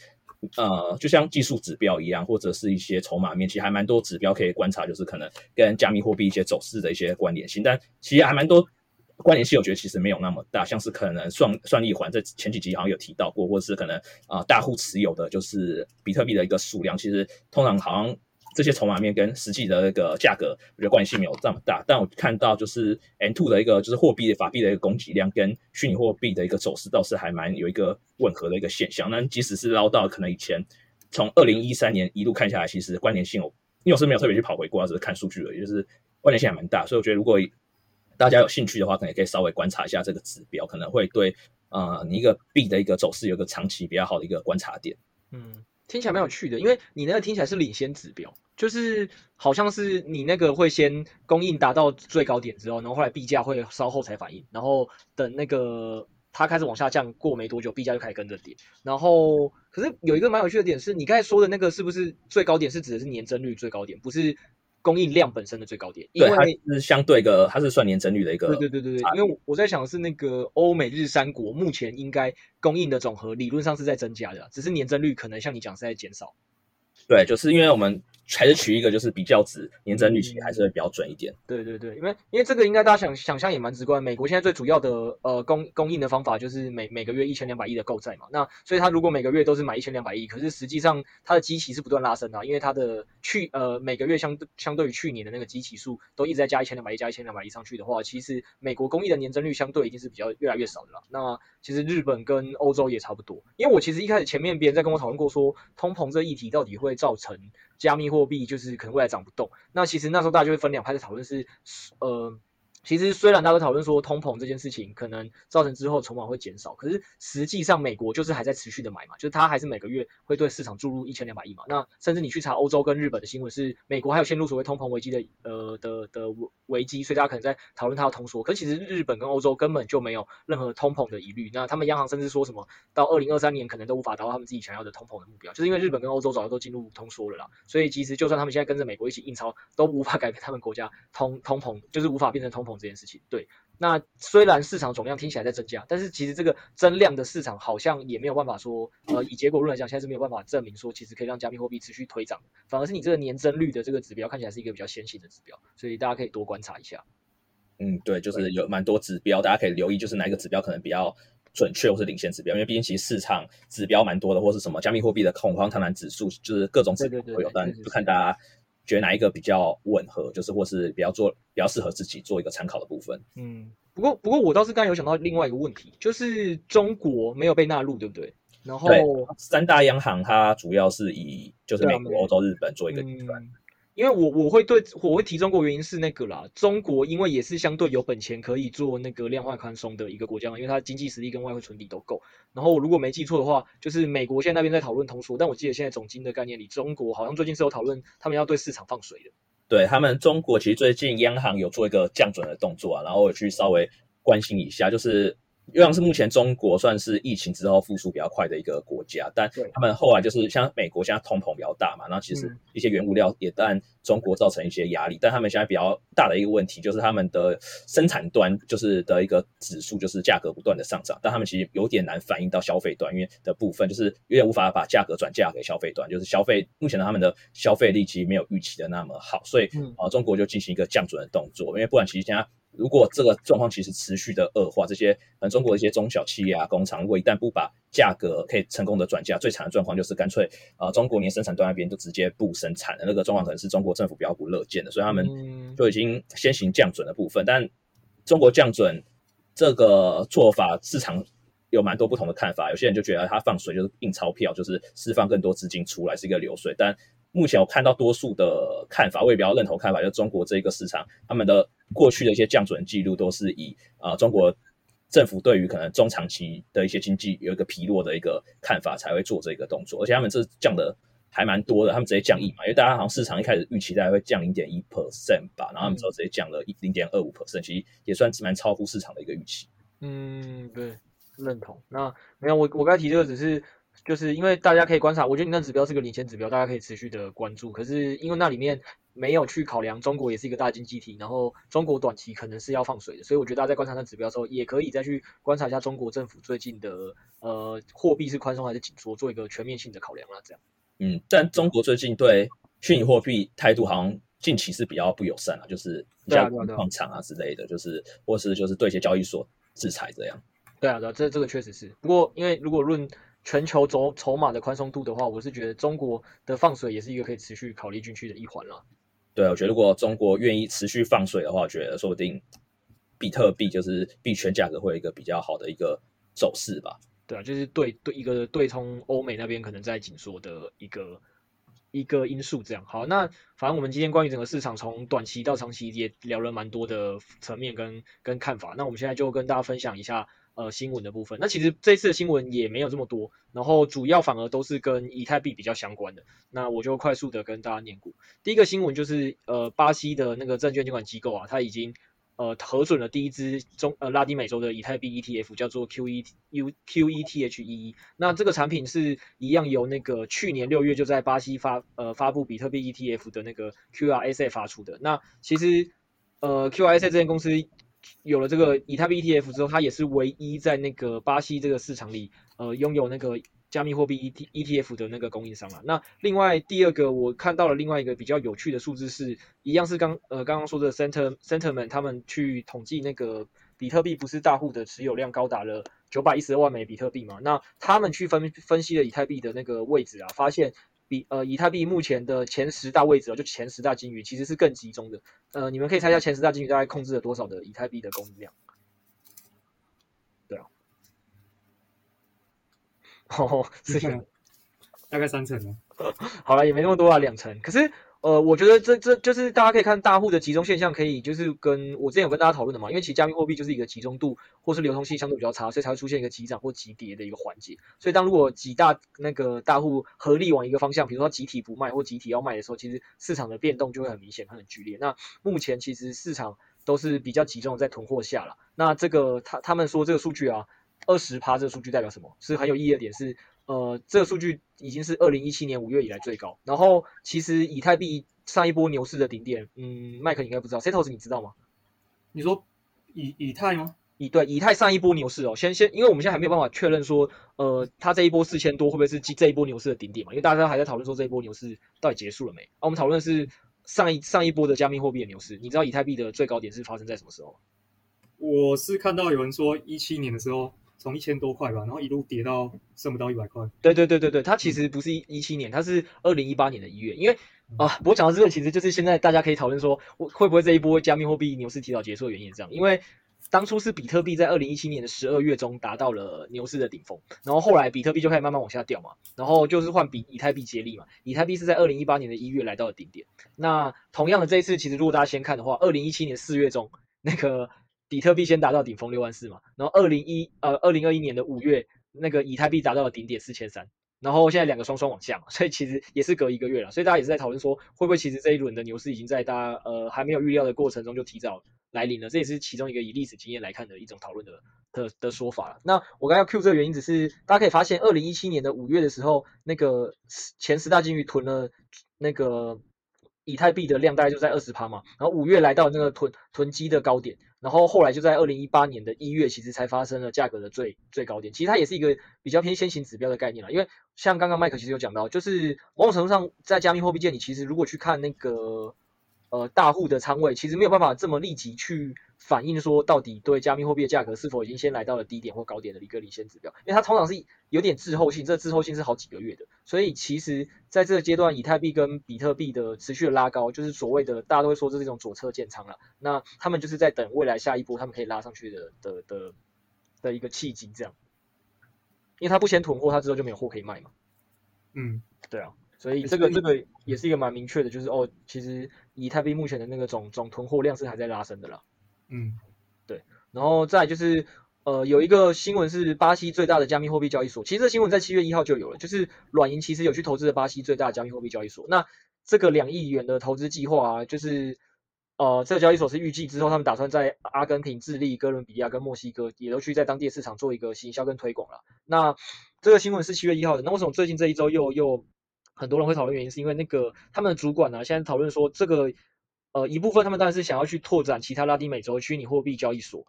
呃，就像技术指标一样，或者是一些筹码面，其实还蛮多指标可以观察，就是可能跟加密货币一些走势的一些关联性，但其实还蛮多。关联性我觉得其实没有那么大，像是可能算算力环在前几集好像有提到过，或者是可能啊、大户持有的就是比特币的一个数量，其实通常好像这些筹码面跟实际的那个价格，我觉得关联性没有这么大。但我看到就是 M2 的一个就是货币法币的一个供给量跟虚拟货币的一个走势倒是还蛮有一个吻合的一个现象。那即使是捞到可能以前从二零一三年一路看下来，其实关联性我因为我是没有特别去跑回过，只是看数据而已，就是关联性还蛮大。所以我觉得如果大家有兴趣的话，可能也可以稍微观察一下这个指标，可能会对呃你一个币的一个走势有个长期比较好的一个观察点。嗯，听起来蛮有趣的，因为你那个听起来是领先指标，就是好像是你那个会先供应达到最高点之后，然后后来币价会稍后才反应，然后等那个它开始往下降过没多久，币价就开始跟着跌。然后可是有一个蛮有趣的点是，你刚才说的那个是不是最高点是指的是年增率最高点，不是？供应量本身的最高点，因为它是相对一个，它是算年增率的一个。对对对对对，因为我在想的是那个欧美日三国目前应该供应的总和理论上是在增加的，只是年增率可能像你讲是在减少。对，就是因为我们。还是取一个就是比较值，年增率其实还是会比较准一点。对对对，因为因为这个应该大家想想象也蛮直观。美国现在最主要的呃供供应的方法就是每每个月一千两百亿的购债嘛。那所以它如果每个月都是买一千两百亿，可是实际上它的基期是不断拉升的啊，因为它的去呃每个月相对相对于去年的那个基期数都一直在加一千两百亿加一千两百亿上去的话，其实美国供应的年增率相对已经是比较越来越少的了。那其实日本跟欧洲也差不多。因为我其实一开始前面别人在跟我讨论过说，通膨这议题到底会造成。加密货币就是可能未来涨不动，那其实那时候大家就会分两派在讨论是，呃。其实虽然大家讨论说通膨这件事情可能造成之后筹码会减少，可是实际上美国就是还在持续的买嘛，就是它还是每个月会对市场注入一千两百亿嘛。那甚至你去查欧洲跟日本的新闻，是美国还有陷入所谓通膨危机的呃的的危机，所以大家可能在讨论它要通缩。可是其实日本跟欧洲根本就没有任何通膨的疑虑，那他们央行甚至说什么到二零二三年可能都无法达到他们自己想要的通膨的目标，就是因为日本跟欧洲早就都进入通缩了啦。所以其实就算他们现在跟着美国一起印钞，都无法改变他们国家通通膨，就是无法变成通膨这件事情。对。那虽然市场总量听起来在增加，但是其实这个增量的市场好像也没有办法说，呃，以结果论来讲，现在是没有办法证明说，其实可以让加密货币持续推涨，反而是你这个年增率的这个指标看起来是一个比较先行的指标，所以大家可以多观察一下。嗯，对，就是有蛮多指标，大家可以留意，就是哪一个指标可能比较准确或是领先指标，因为毕竟其实市场指标蛮多的，或是什么加密货币的恐慌贪婪指数，就是各种指标都有，但就看大家。觉得哪一个比较吻合，就是或是比较做比较适合自己做一个参考的部分。嗯，不过不过我倒是刚才有想到另外一个问题，就是中国没有被纳入，对不对？然后三大央行它主要是以就是美国、欧洲、日本做一个因为我我会对我会提中国原因是那个啦，中国因为也是相对有本钱可以做那个量化宽松的一个国家，因为它经济实力跟外汇存底都够。然后如果没记错的话，就是美国现在那边在讨论通缩，但我记得现在总经的概念里，中国好像最近是有讨论他们要对市场放水的。对，他们中国其实最近央行有做一个降准的动作啊，然后我去稍微关心一下，就是。因为是目前中国算是疫情之后复苏比较快的一个国家，但他们后来就是像美国现在通膨比较大嘛，然后其实一些原物料也但中国造成一些压力，但他们现在比较大的一个问题就是他们的生产端就是的一个指数就是价格不断的上涨，但他们其实有点难反映到消费端，因为的部分就是有点无法把价格转嫁给消费端，就是消费目前的他们的消费力其实没有预期的那么好，所以啊中国就进行一个降准的动作，因为不然其实现在。如果这个状况其实持续的恶化，这些嗯中国的一些中小企业啊、工厂，如果一旦不把价格可以成功的转嫁，最惨的状况就是干脆啊、呃、中国连生产端那边就直接不生产了，那个状况可能是中国政府比较不乐见的，所以他们就已经先行降准的部分。但中国降准这个做法，市场有蛮多不同的看法，有些人就觉得他放水就是印钞票，就是释放更多资金出来是一个流水，但目前我看到多数的看法，我也比较认同看法，就是中国这个市场，他们的过去的一些降准记录都是以啊、呃、中国政府对于可能中长期的一些经济有一个疲弱的一个看法才会做这个动作，而且他们这降的还蛮多的，他们直接降一嘛，因为大家好像市场一开始预期大概会降零点一 percent 吧，然后他们之后直接降了一零点二五 percent，其实也算是蛮超乎市场的一个预期。嗯，对，认同。那没有，我我刚才提这个只是。就是因为大家可以观察，我觉得你那指标是个领先指标，大家可以持续的关注。可是因为那里面没有去考量中国也是一个大经济体，然后中国短期可能是要放水的，所以我觉得大家在观察那指标的时候，也可以再去观察一下中国政府最近的呃货币是宽松还是紧缩，做一个全面性的考量啦。这样。嗯，但中国最近对虚拟货币态度好像近期是比较不友善啊，就是像矿场啊之类的，就是或是就是对一些交易所制裁这样。对啊，对啊，这这个确实是。不过因为如果论全球筹筹码的宽松度的话，我是觉得中国的放水也是一个可以持续考虑进去的一环了。对，我觉得如果中国愿意持续放水的话，我觉得说不定比特币就是币圈价格会有一个比较好的一个走势吧。对啊，就是对对一个对冲欧美那边可能在紧缩的一个一个因素。这样好，那反正我们今天关于整个市场从短期到长期也聊了蛮多的层面跟跟看法。那我们现在就跟大家分享一下。呃，新闻的部分，那其实这次的新闻也没有这么多，然后主要反而都是跟以太币比较相关的。那我就快速的跟大家念过。第一个新闻就是，呃，巴西的那个证券监管机构啊，它已经呃核准了第一支中呃拉丁美洲的以太币 ETF，叫做 QETU QETHEE。那这个产品是一样由那个去年六月就在巴西发呃发布比特币 ETF 的那个 QRSA 发出的。那其实呃 QRSA 这间公司。有了这个以太币 ETF 之后，它也是唯一在那个巴西这个市场里，呃，拥有那个加密货币 ET ETF 的那个供应商了。那另外第二个，我看到了另外一个比较有趣的数字是，一样是刚呃刚刚说的 Center Centerman 他们去统计那个比特币不是大户的持有量高达了九百一十二万枚比特币嘛？那他们去分分析了以太币的那个位置啊，发现。比呃，以太币目前的前十大位置哦，就前十大金鱼其实是更集中的。呃，你们可以猜一下前十大金鱼大概控制了多少的以太币的供应量？对啊，哦，是 [laughs] 大概三成哦。[laughs] 好了，也没那么多啊，两成。可是。呃，我觉得这这就是大家可以看大户的集中现象，可以就是跟我之前有跟大家讨论的嘛，因为其实加密货币就是一个集中度或是流通性相对比较差，所以才会出现一个急涨或急跌的一个环节。所以当如果几大那个大户合力往一个方向，比如说集体不卖或集体要卖的时候，其实市场的变动就会很明显、很剧烈。那目前其实市场都是比较集中在囤货下了。那这个他他们说这个数据啊，二十趴这个数据代表什么？是很有意义的点是。呃，这个数据已经是二零一七年五月以来最高。然后，其实以太币上一波牛市的顶点，嗯，麦克应该不知道，Setos 你知道吗？你说以以太吗？以对以太上一波牛市哦，先先，因为我们现在还没有办法确认说，呃，它这一波四千多会不会是这一波牛市的顶点嘛？因为大家还在讨论说这一波牛市到底结束了没？啊，我们讨论的是上一上一波的加密货币的牛市。你知道以太币的最高点是发生在什么时候？我是看到有人说一七年的时候。从一千多块吧，然后一路跌到剩不到一百块。对对对对对，它其实不是一七年，它是二零一八年的一月。因为啊，我讲到这个，其实就是现在大家可以讨论说，会不会这一波加密货币牛市提早结束的原因是这样。因为当初是比特币在二零一七年的十二月中达到了牛市的顶峰，然后后来比特币就开始慢慢往下掉嘛，然后就是换比以太币接力嘛。以太币是在二零一八年的一月来到了顶点。那同样的这一次，其实如果大家先看的话，二零一七年四月中那个。比特币先达到顶峰六万四嘛，然后二零一呃二零二一年的五月，那个以太币达到了顶点四千三，然后现在两个双双往下嘛，所以其实也是隔一个月了，所以大家也是在讨论说，会不会其实这一轮的牛市已经在大家呃还没有预料的过程中就提早来临了，这也是其中一个以历史经验来看的一种讨论的的的说法了。那我刚要 Q 这个原因只是大家可以发现，二零一七年的五月的时候，那个前十大鲸鱼囤了那个以太币的量大概就在二十趴嘛，然后五月来到那个囤囤积的高点。然后后来就在二零一八年的一月，其实才发生了价格的最最高点。其实它也是一个比较偏先行指标的概念了，因为像刚刚麦克其实有讲到，就是某种程度上在加密货币界你，其实如果去看那个。呃，大户的仓位其实没有办法这么立即去反映说，到底对加密货币的价格是否已经先来到了低点或高点的一个领先指标，因为它通常是有点滞后性，这滞后性是好几个月的，所以其实在这个阶段，以太币跟比特币的持续的拉高，就是所谓的大家都会说这是一种左侧建仓了，那他们就是在等未来下一波他们可以拉上去的的的的一个契机，这样，因为他不先囤货，他之后就没有货可以卖嘛，嗯，对啊。所以这个这个也是一个蛮明确的，就是哦，其实以太币目前的那个总总囤货量是还在拉升的啦。嗯，对。然后再就是呃，有一个新闻是巴西最大的加密货币交易所，其实这新闻在七月一号就有了，就是软银其实有去投资的巴西最大的加密货币交易所。那这个两亿元的投资计划啊，就是呃，这个交易所是预计之后他们打算在阿根廷、智利、哥伦比亚跟墨西哥也都去在当地的市场做一个行销跟推广了。那这个新闻是七月一号的，那为什么最近这一周又又？很多人会讨论原因，是因为那个他们的主管呢、现在讨论说这个，呃，一部分他们当然是想要去拓展其他拉丁美洲虚拟货币交易所，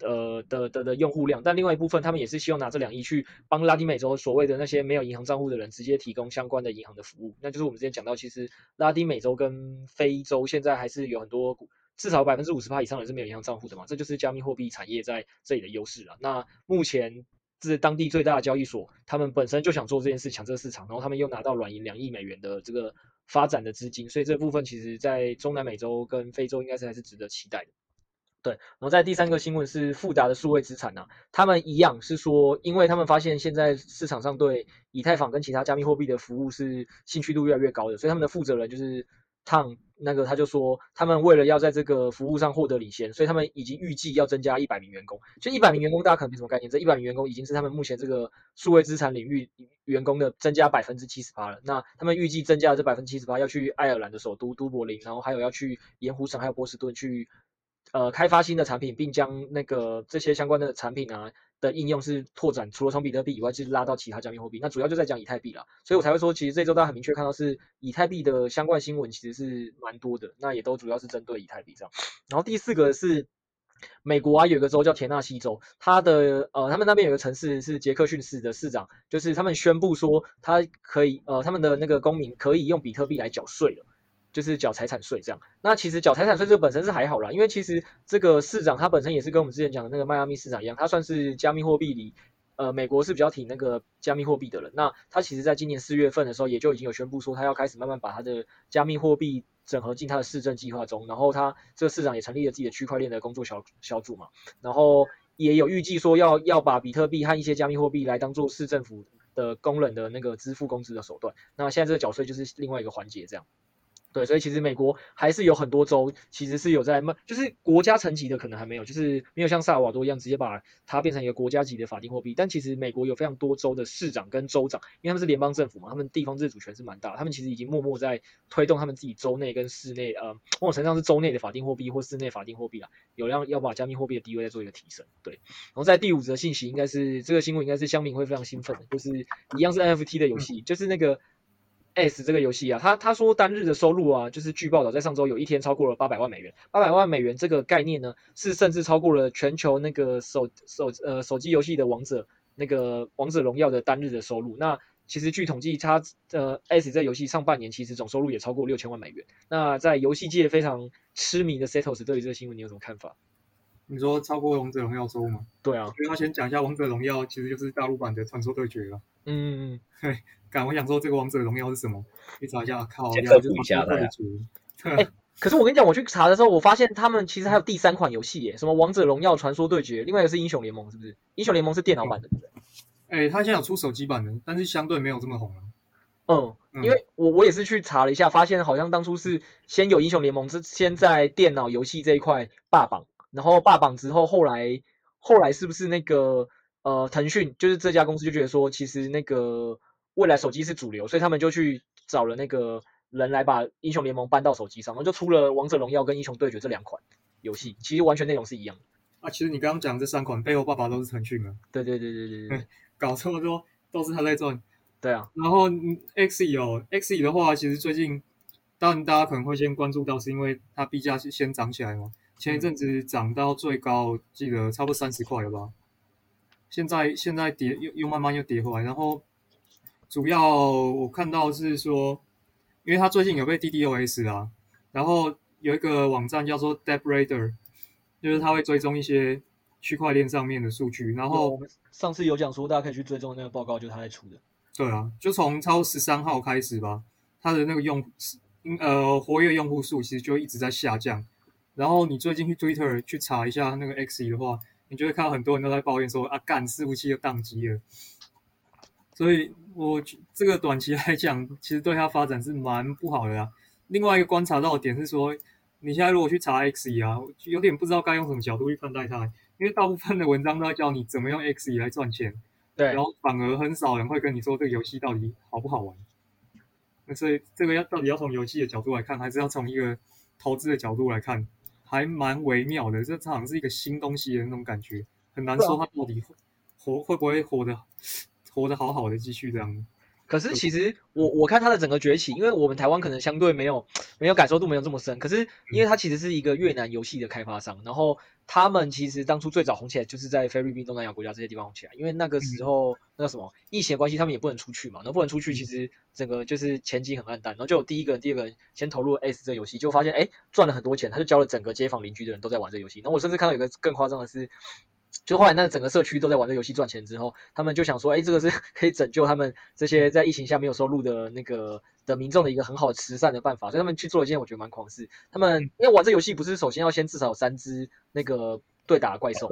呃的的的用户量，但另外一部分他们也是希望拿这两亿去帮拉丁美洲所谓的那些没有银行账户的人直接提供相关的银行的服务。那就是我们之前讲到，其实拉丁美洲跟非洲现在还是有很多至少百分之五十趴以上的人是没有银行账户的嘛，这就是加密货币产业在这里的优势了。那目前是当地最大的交易所，他们本身就想做这件事，抢这个市场，然后他们又拿到软银两亿美元的这个发展的资金，所以这部分其实在中南美洲跟非洲应该是还是值得期待的。对，然后在第三个新闻是富达的数位资产啊，他们一样是说，因为他们发现现在市场上对以太坊跟其他加密货币的服务是兴趣度越来越高的，所以他们的负责人就是汤那个他就说，他们为了要在这个服务上获得领先，所以他们已经预计要增加一百名员工。就一百名员工，大家可能没什么概念，这一百名员工已经是他们目前这个数位资产领域员工的增加百分之七十八了。那他们预计增加的这百分之七十八要去爱尔兰的首都都柏林，然后还有要去盐湖城还有波士顿去。呃，开发新的产品，并将那个这些相关的产品啊的应用是拓展，除了从比特币以外，就是拉到其他加密货币。那主要就在讲以太币啦，所以我才会说，其实这周大家很明确看到是以太币的相关新闻，其实是蛮多的。那也都主要是针对以太币这样。然后第四个是美国啊，有一个州叫田纳西州，它的呃，他们那边有个城市是杰克逊市的市长，就是他们宣布说，他可以呃，他们的那个公民可以用比特币来缴税了。就是缴财产税这样，那其实缴财产税这个本身是还好啦，因为其实这个市长他本身也是跟我们之前讲的那个迈阿密市长一样，他算是加密货币里，呃，美国是比较挺那个加密货币的人。那他其实在今年四月份的时候，也就已经有宣布说，他要开始慢慢把他的加密货币整合进他的市政计划中。然后他这个市长也成立了自己的区块链的工作小小组嘛，然后也有预计说要要把比特币和一些加密货币来当做市政府的工人的那个支付工资的手段。那现在这个缴税就是另外一个环节这样。对，所以其实美国还是有很多州，其实是有在慢，就是国家层级的可能还没有，就是没有像萨尔瓦多一样直接把它变成一个国家级的法定货币。但其实美国有非常多州的市长跟州长，因为他们是联邦政府嘛，他们地方自主权是蛮大，他们其实已经默默在推动他们自己州内跟市内，呃，某种程度上是州内的法定货币或市内法定货币啊，有让要把加密货币的地位再做一个提升。对，然后在第五则信息，应该是这个新闻应该是香民会非常兴奋的，就是一样是 NFT 的游戏，就是那个。S 这个游戏啊，他他说单日的收入啊，就是据报道在上周有一天超过了八百万美元。八百万美元这个概念呢，是甚至超过了全球那个手手呃手机游戏的王者那个王者荣耀的单日的收入。那其实据统计，它呃 S 这个游戏上半年其实总收入也超过六千万美元。那在游戏界非常痴迷的 Setos 对于这个新闻你有什么看法？你说超过王者荣耀收入吗？对啊，所以他先讲一下王者荣耀其实就是大陆版的传说对决了。嗯嗯嗯，嘿。我想说这个王者荣耀是什么？去查一下，靠，先科普一下的。哎，[laughs] 可是我跟你讲，我去查的时候，我发现他们其实还有第三款游戏耶，什么王者荣耀传说对决，另外一个是英雄联盟，是不是？英雄联盟是电脑版的，对不对？哎，他现在有出手机版的，但是相对没有这么红了。嗯，嗯，因为我我也是去查了一下，发现好像当初是先有英雄联盟，是先在电脑游戏这一块霸榜，然后霸榜之后，后来后来是不是那个呃腾讯就是这家公司就觉得说，其实那个。未来手机是主流，所以他们就去找了那个人来把英雄联盟搬到手机上，然后就出了王者荣耀跟英雄对决这两款游戏，其实完全内容是一样的。啊，其实你刚刚讲这三款背后爸爸都是腾讯的。对对对对对对，[laughs] 搞这么多都是他在赚。对啊，然后 Xe 哦，Xe 的话，其实最近当然大家可能会先关注到，是因为它币价是先涨起来嘛，前一阵子涨到最高，记得差不多三十块了吧？现在现在跌又又慢慢又跌回来，然后。主要我看到是说，因为他最近有被 DDoS 啊，然后有一个网站叫做 DebRader，就是他会追踪一些区块链上面的数据。然后我们上次有讲说，大家可以去追踪那个报告，就是他在出的。对啊，就从超十三号开始吧，他的那个用呃活跃用户数其实就一直在下降。然后你最近去 Twitter 去查一下那个 Xe 的话，你就会看到很多人都在抱怨说啊，干伺服器又宕机了。所以，我这个短期来讲，其实对它发展是蛮不好的啦。另外一个观察到的点是说，你现在如果去查 Xe 啊，有点不知道该用什么角度去看待它，因为大部分的文章都在教你怎么用 Xe 来赚钱，对，然后反而很少人会跟你说这个游戏到底好不好玩。那所以这个要到底要从游戏的角度来看，还是要从一个投资的角度来看，还蛮微妙的。这好像是一个新东西的那种感觉，很难说它到底活会不会活的。活得好好的，继续这样。可是其实我我看它的整个崛起，因为我们台湾可能相对没有没有感受度没有这么深，可是因为它其实是一个越南游戏的开发商，然后他们其实当初最早红起来就是在菲律宾、东南亚国家这些地方红起来，因为那个时候那个什么疫情的关系，他们也不能出去嘛，然后不能出去，其实整个就是前景很暗淡，然后就有第一个人、第二个人先投入 S 这游戏，就发现哎赚了很多钱，他就教了整个街坊邻居的人都在玩这游戏，然后我甚至看到有个更夸张的是。就后来那整个社区都在玩这游戏赚钱之后，他们就想说，哎，这个是 [laughs] 可以拯救他们这些在疫情下没有收入的那个的民众的一个很好的慈善的办法，所以他们去做了一件我觉得蛮狂的事。他们因为玩这游戏不是首先要先至少有三只那个对打的怪兽，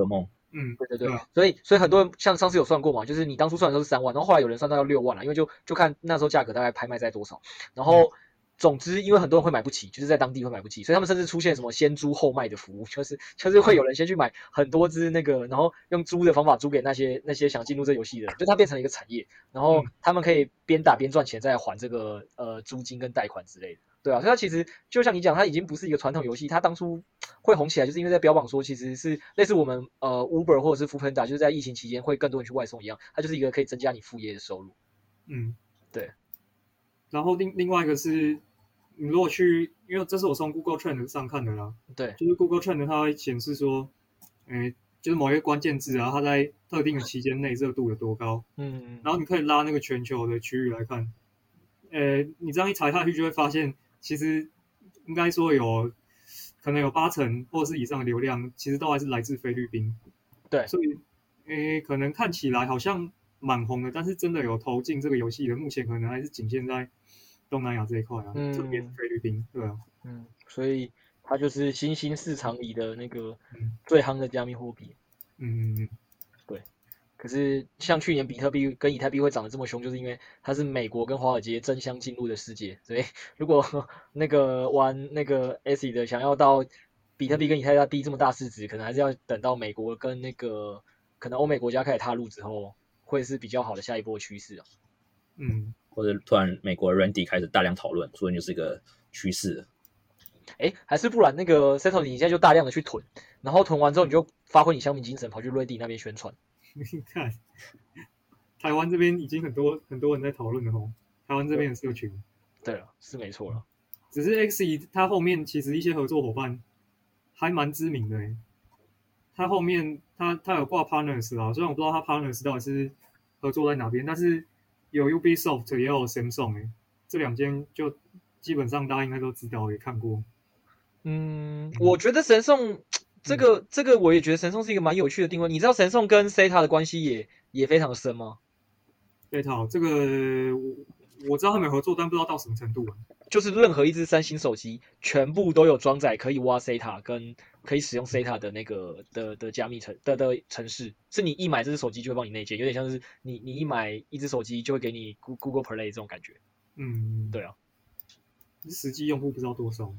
嗯，对对对，所以所以很多人像上次有算过嘛，就是你当初算的时候是三万，然后后来有人算到要六万了，因为就就看那时候价格大概拍卖在多少，然后。总之，因为很多人会买不起，就是在当地会买不起，所以他们甚至出现什么先租后卖的服务，就是就是会有人先去买很多只那个，然后用租的方法租给那些那些想进入这游戏的人，就它变成了一个产业，然后他们可以边打边赚钱，再还这个呃租金跟贷款之类的，对啊，所以它其实就像你讲，它已经不是一个传统游戏，它当初会红起来，就是因为在标榜说其实是类似我们呃 Uber 或者是 Foodpanda，就是在疫情期间会更多人去外送一样，它就是一个可以增加你副业的收入，嗯，对。然后另另外一个是，你如果去，因为这是我从 Google Trend 上看的啦，对，就是 Google Trend 它会显示说，诶，就是某一个关键字啊，它在特定的期间内热度有多高，嗯，然后你可以拉那个全球的区域来看，诶，你这样一查下去就会发现，其实应该说有可能有八成或者是以上的流量，其实都还是来自菲律宾，对，所以，诶，可能看起来好像蛮红的，但是真的有投进这个游戏的，目前可能还是仅限在。东南亚这一块啊，特别是菲律宾，对啊，嗯，所以它就是新兴市场里的那个最夯的加密货币，嗯嗯，对。可是像去年比特币跟以太币会涨得这么凶，就是因为它是美国跟华尔街争相进入的世界，所以 [laughs] 如果 [laughs] 那个玩那个 ASIC 的想要到比特币跟以太币这么大市值，可能还是要等到美国跟那个可能欧美国家开始踏入之后，会是比较好的下一波趋势啊，嗯。或者突然美国 Randy 开始大量讨论，所以就是一个趋势。哎，还是不然那个 Settle 你现在就大量的去囤，然后囤完之后你就发挥你乡民精神，跑去 Randy 那边宣传。[laughs] 你看，台湾这边已经很多很多人在讨论了哦，台湾这边的社群。对了，是没错了。只是 Xe 它后面其实一些合作伙伴还蛮知名的诶，它后面它它有挂 Partners 啊，虽然我不知道它 Partners 到底是合作在哪边，但是。有 Ubisoft 也有 Samsung 哎，这两间就基本上大家应该都知道，也看过。嗯，我觉得神送这个、嗯、这个我也觉得神送是一个蛮有趣的定位。你知道神送跟 Seta 的关系也也非常的深吗？Seta 这个我我知道他们有合作，但不知道到什么程度啊。就是任何一只三星手机，全部都有装载可以挖 Seta 跟可以使用 SATA 的那个的的加密城的的程式，是你一买这只手机就会帮你内建，有点像是你你一买一只手机就会给你 Google Play 这种感觉。嗯，对啊。实际用户不知道多少。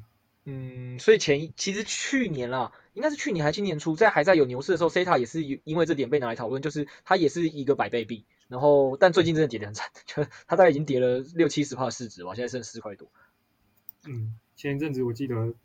嗯，所以前其实去年啦，应该是去年还是今年初，在还在有牛市的时候，SATA 也是因为这点被拿来讨论，就是它也是一个百倍币。然后，但最近真的跌得很惨，就它大概已经跌了六七十趴市值吧，现在剩四块多。嗯，前一阵子我记得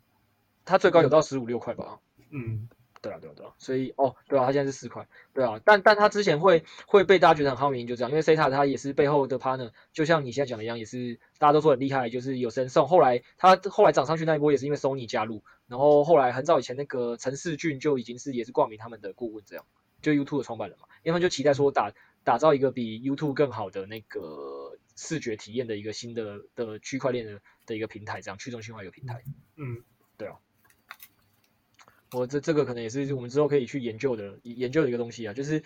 它最高有到十五六块吧。嗯，对啊，对啊，对啊。所以，哦，对啊，它现在是四块。对啊，但但它之前会会被大家觉得很好，名就这样，因为 Zeta 它也是背后的 partner，就像你现在讲的一样，也是大家都说很厉害，就是有神送。后来它后来涨上去那一波也是因为 Sony 加入，然后后来很早以前那个陈世俊就已经是也是挂名他们的顾问这样，就 YouTube 的创办人嘛，因为他们就期待说打。打造一个比 YouTube 更好的那个视觉体验的一个新的的区块链的的一个平台，这样去中心化一个平台。嗯，对啊。我这这个可能也是我们之后可以去研究的研究的一个东西啊，就是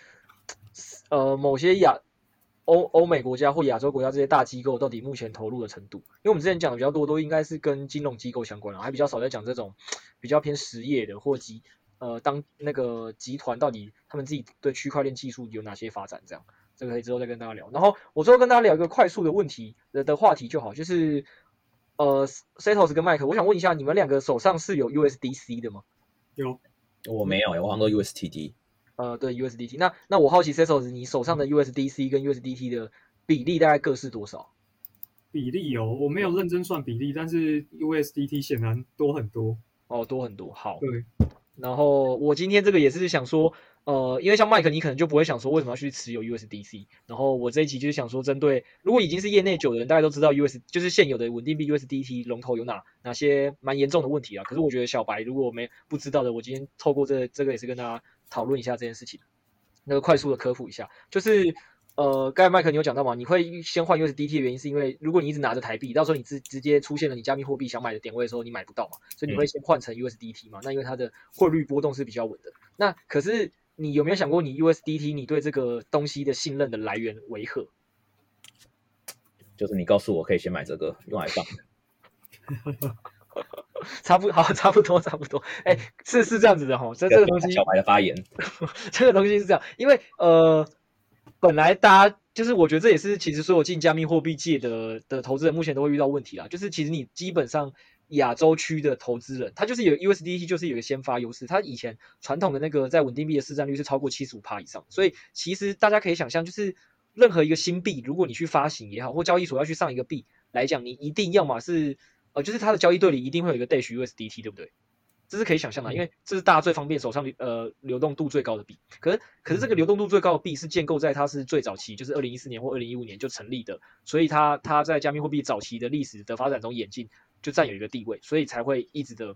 呃某些亚欧欧美国家或亚洲国家这些大机构到底目前投入的程度，因为我们之前讲的比较多都应该是跟金融机构相关了，还比较少在讲这种比较偏实业的或集。呃，当那个集团到底他们自己对区块链技术有哪些发展？这样，这个可以之后再跟大家聊。然后我最后跟大家聊一个快速的问题的的话题就好，就是呃，Setos 跟 Mike，我想问一下，你们两个手上是有 USDC 的吗？有，我没有，我好像都 USDT。呃，对，USDT。那那我好奇，Setos，你手上的 USDC 跟 USDT 的比例大概各是多少？比例哦，我没有认真算比例，但是 USDT 显然多很多。哦，多很多。好。对。然后我今天这个也是想说，呃，因为像麦克，你可能就不会想说为什么要去持有 USDC。然后我这一期就是想说，针对如果已经是业内久的人，大家都知道 US 就是现有的稳定币 USDT 龙头有哪哪些蛮严重的问题啊。可是我觉得小白如果没不知道的，我今天透过这这个也是跟大家讨论一下这件事情，那个快速的科普一下，就是。呃，刚才麦克你有讲到嘛？你会先换 USDT 的原因是因为，如果你一直拿着台币，到时候你直直接出现了你加密货币想买的点位的时候，你买不到嘛，所以你会先换成 USDT 嘛？嗯、那因为它的汇率波动是比较稳的。那可是你有没有想过，你 USDT 你对这个东西的信任的来源为何？就是你告诉我可以先买这个用来放。[laughs] 差不好，差不多，差不多。哎，是是这样子的哈，这这个东西小白的发言，[laughs] 这个东西是这样，因为呃。本来大家就是，我觉得这也是其实所有进加密货币界的的投资人目前都会遇到问题啦。就是其实你基本上亚洲区的投资人，他就是有 USDT 就是有一个先发优势，他以前传统的那个在稳定币的市占率是超过七十五趴以上，所以其实大家可以想象，就是任何一个新币，如果你去发行也好，或交易所要去上一个币来讲，你一定要么是呃，就是它的交易对里一定会有一个 Dash USDT，对不对？这是可以想象的，因为这是大家最方便、手上呃流动度最高的币。可是，可是这个流动度最高的币是建构在它是最早期，就是二零一四年或二零一五年就成立的，所以它它在加密货币早期的历史的发展中演进，就占有一个地位，所以才会一直的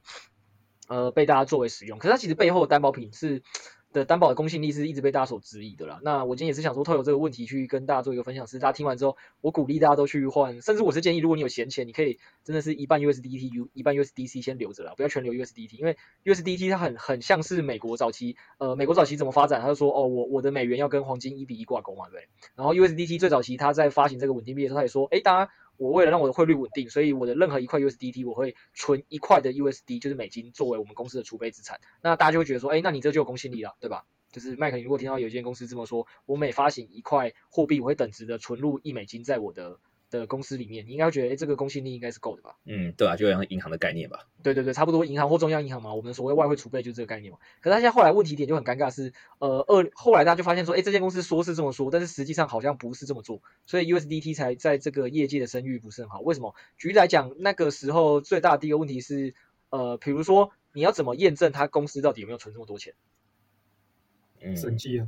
呃被大家作为使用。可是它其实背后的担保品是。的担保的公信力是一直被大家所质疑的啦。那我今天也是想说，透过这个问题去跟大家做一个分享，是大家听完之后，我鼓励大家都去换，甚至我是建议，如果你有闲钱，你可以真的是一半 USDT，一半 USDC 先留着啦，不要全留 USDT，因为 USDT 它很很像是美国早期，呃，美国早期怎么发展？他就说，哦，我我的美元要跟黄金一比一挂钩嘛，对。然后 USDT 最早期它在发行这个稳定币的时候，他也说，哎，大家。我为了让我的汇率稳定，所以我的任何一块 USDT 我会存一块的 USD，就是美金作为我们公司的储备资产。那大家就会觉得说，哎，那你这就有公信力了，对吧？就是麦克，你如果听到有一间公司这么说，我每发行一块货币，我会等值的存入一美金在我的。的公司里面，你应该会觉得，哎，这个公信力应该是够的吧？嗯，对啊，就像银行的概念吧。对对对，差不多银行或中央银行嘛，我们所谓外汇储备就是这个概念嘛。可是他现在后来问题点就很尴尬是，呃，二后来大家就发现说，哎，这间公司说是这么说，但是实际上好像不是这么做，所以 USDT 才在这个业界的声誉不是很好。为什么？举例来讲，那个时候最大的第一个问题是，呃，比如说你要怎么验证他公司到底有没有存这么多钱？嗯，审计啊。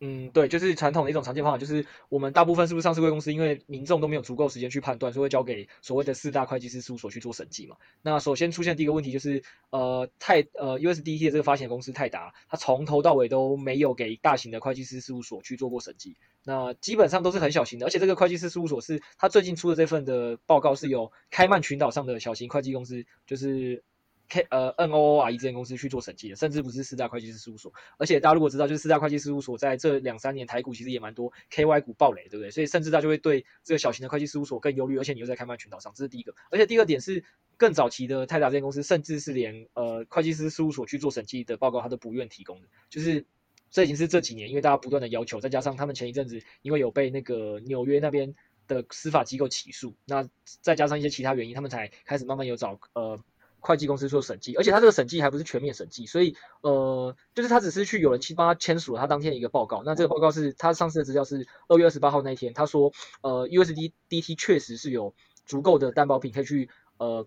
嗯，对，就是传统的一种常见方法，就是我们大部分是不是上市贵公司，因为民众都没有足够时间去判断，所以会交给所谓的四大会计师事务所去做审计嘛。那首先出现第一个问题就是，呃，泰呃 USDT 的这个发行公司泰达，它从头到尾都没有给大型的会计师事务所去做过审计，那基本上都是很小型的，而且这个会计师事务所是他最近出的这份的报告是由开曼群岛上的小型会计公司，就是。K 呃 NOORE 这间公司去做审计的，甚至不是四大会计师事务所。而且大家如果知道，就是四大会计事务所在这两三年台股其实也蛮多 KY 股暴雷，对不对？所以甚至大家就会对这个小型的会计事务所更忧虑。而且你又在开曼群岛上，这是第一个。而且第二点是，更早期的泰达这间公司，甚至是连呃会计师事务所去做审计的报告，他都不愿提供的。就是这已经是这几年，因为大家不断的要求，再加上他们前一阵子因为有被那个纽约那边的司法机构起诉，那再加上一些其他原因，他们才开始慢慢有找呃。会计公司做审计，而且他这个审计还不是全面审计，所以呃，就是他只是去有人去帮他签署了他当天的一个报告。那这个报告是他上市的资料是二月二十八号那一天，他说呃，USD DT 确实是有足够的担保品可以去呃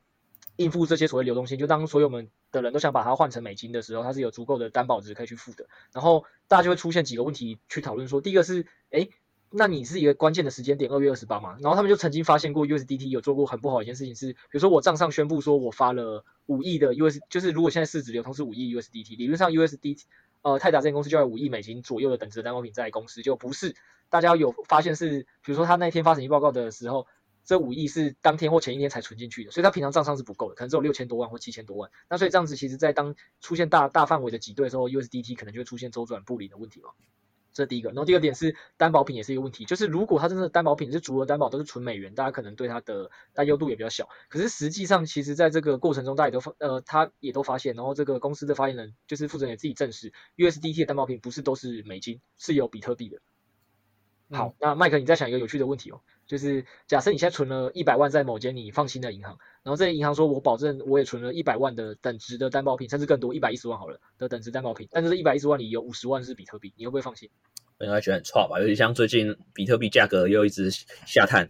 应付这些所谓流动性，就当所有我们的人都想把它换成美金的时候，它是有足够的担保值可以去付的。然后大家就会出现几个问题去讨论说，第一个是诶。那你是一个关键的时间点，二月二十八嘛，然后他们就曾经发现过 USDT 有做过很不好的一件事情是，比如说我账上宣布说我发了五亿的 US，就是如果现在市值流通是五亿 USDT，理论上 USDT 呃泰达这间公司就要五亿美金左右的等值的担保品在公司，就不是大家有发现是，比如说他那天发审计报告的时候，这五亿是当天或前一天才存进去的，所以他平常账上是不够的，可能只有六千多万或七千多万，那所以这样子其实在当出现大大范围的挤兑的时候，USDT 可能就会出现周转不灵的问题嘛。这第一个，然后第二点是担保品也是一个问题，就是如果它真的担保品是足额担保，都是纯美元，大家可能对它的担忧度也比较小。可是实际上，其实在这个过程中，大家也都发呃，他也都发现，然后这个公司的发言人就是负责人也自己证实，USDT 的担保品不是都是美金，是有比特币的。好，那麦克，你再想一个有趣的问题哦，就是假设你现在存了一百万在某间你放心的银行，然后这个银行说我保证我也存了一百万的等值的担保品，甚至更多一百一十万好了的等值担保品，但是这一百一十万里有五十万是比特币，你会不会放心？应该觉得很差吧，尤其像最近比特币价格又一直下探。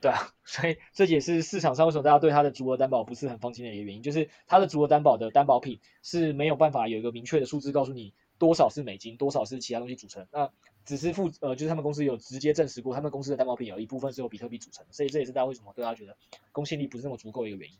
对啊，[laughs] 所以这也是市场上为什么大家对它的足额担保不是很放心的一个原因，就是它的足额担保的担保品是没有办法有一个明确的数字告诉你多少是美金，多少是其他东西组成。那只是负呃，就是他们公司有直接证实过，他们公司的担保品有一部分是由比特币组成的，所以这也是大家为什么对他觉得公信力不是那么足够的一个原因。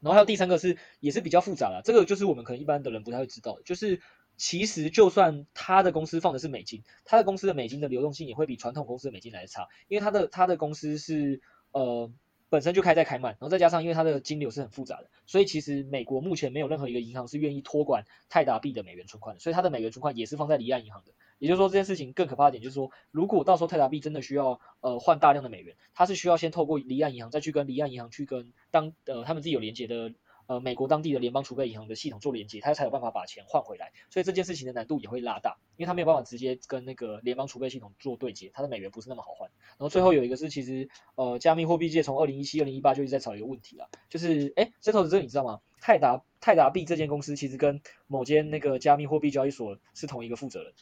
然后还有第三个是也是比较复杂的，这个就是我们可能一般的人不太会知道，就是其实就算他的公司放的是美金，他的公司的美金的流动性也会比传统公司的美金来的差，因为他的他的公司是呃。本身就开在开曼，然后再加上因为它的金流是很复杂的，所以其实美国目前没有任何一个银行是愿意托管泰达币的美元存款的，所以它的美元存款也是放在离岸银行的。也就是说，这件事情更可怕的点就是说，如果到时候泰达币真的需要呃换大量的美元，它是需要先透过离岸银行再去跟离岸银行去跟当呃他们自己有连接的。呃，美国当地的联邦储备银行的系统做连接，它才有办法把钱换回来，所以这件事情的难度也会拉大，因为它没有办法直接跟那个联邦储备系统做对接，它的美元不是那么好换。然后最后有一个是，其实呃，加密货币界从二零一七、二零一八就一直在吵一个问题啊，就是哎这个你知道吗？泰达泰达币这间公司其实跟某间那个加密货币交易所是同一个负责人。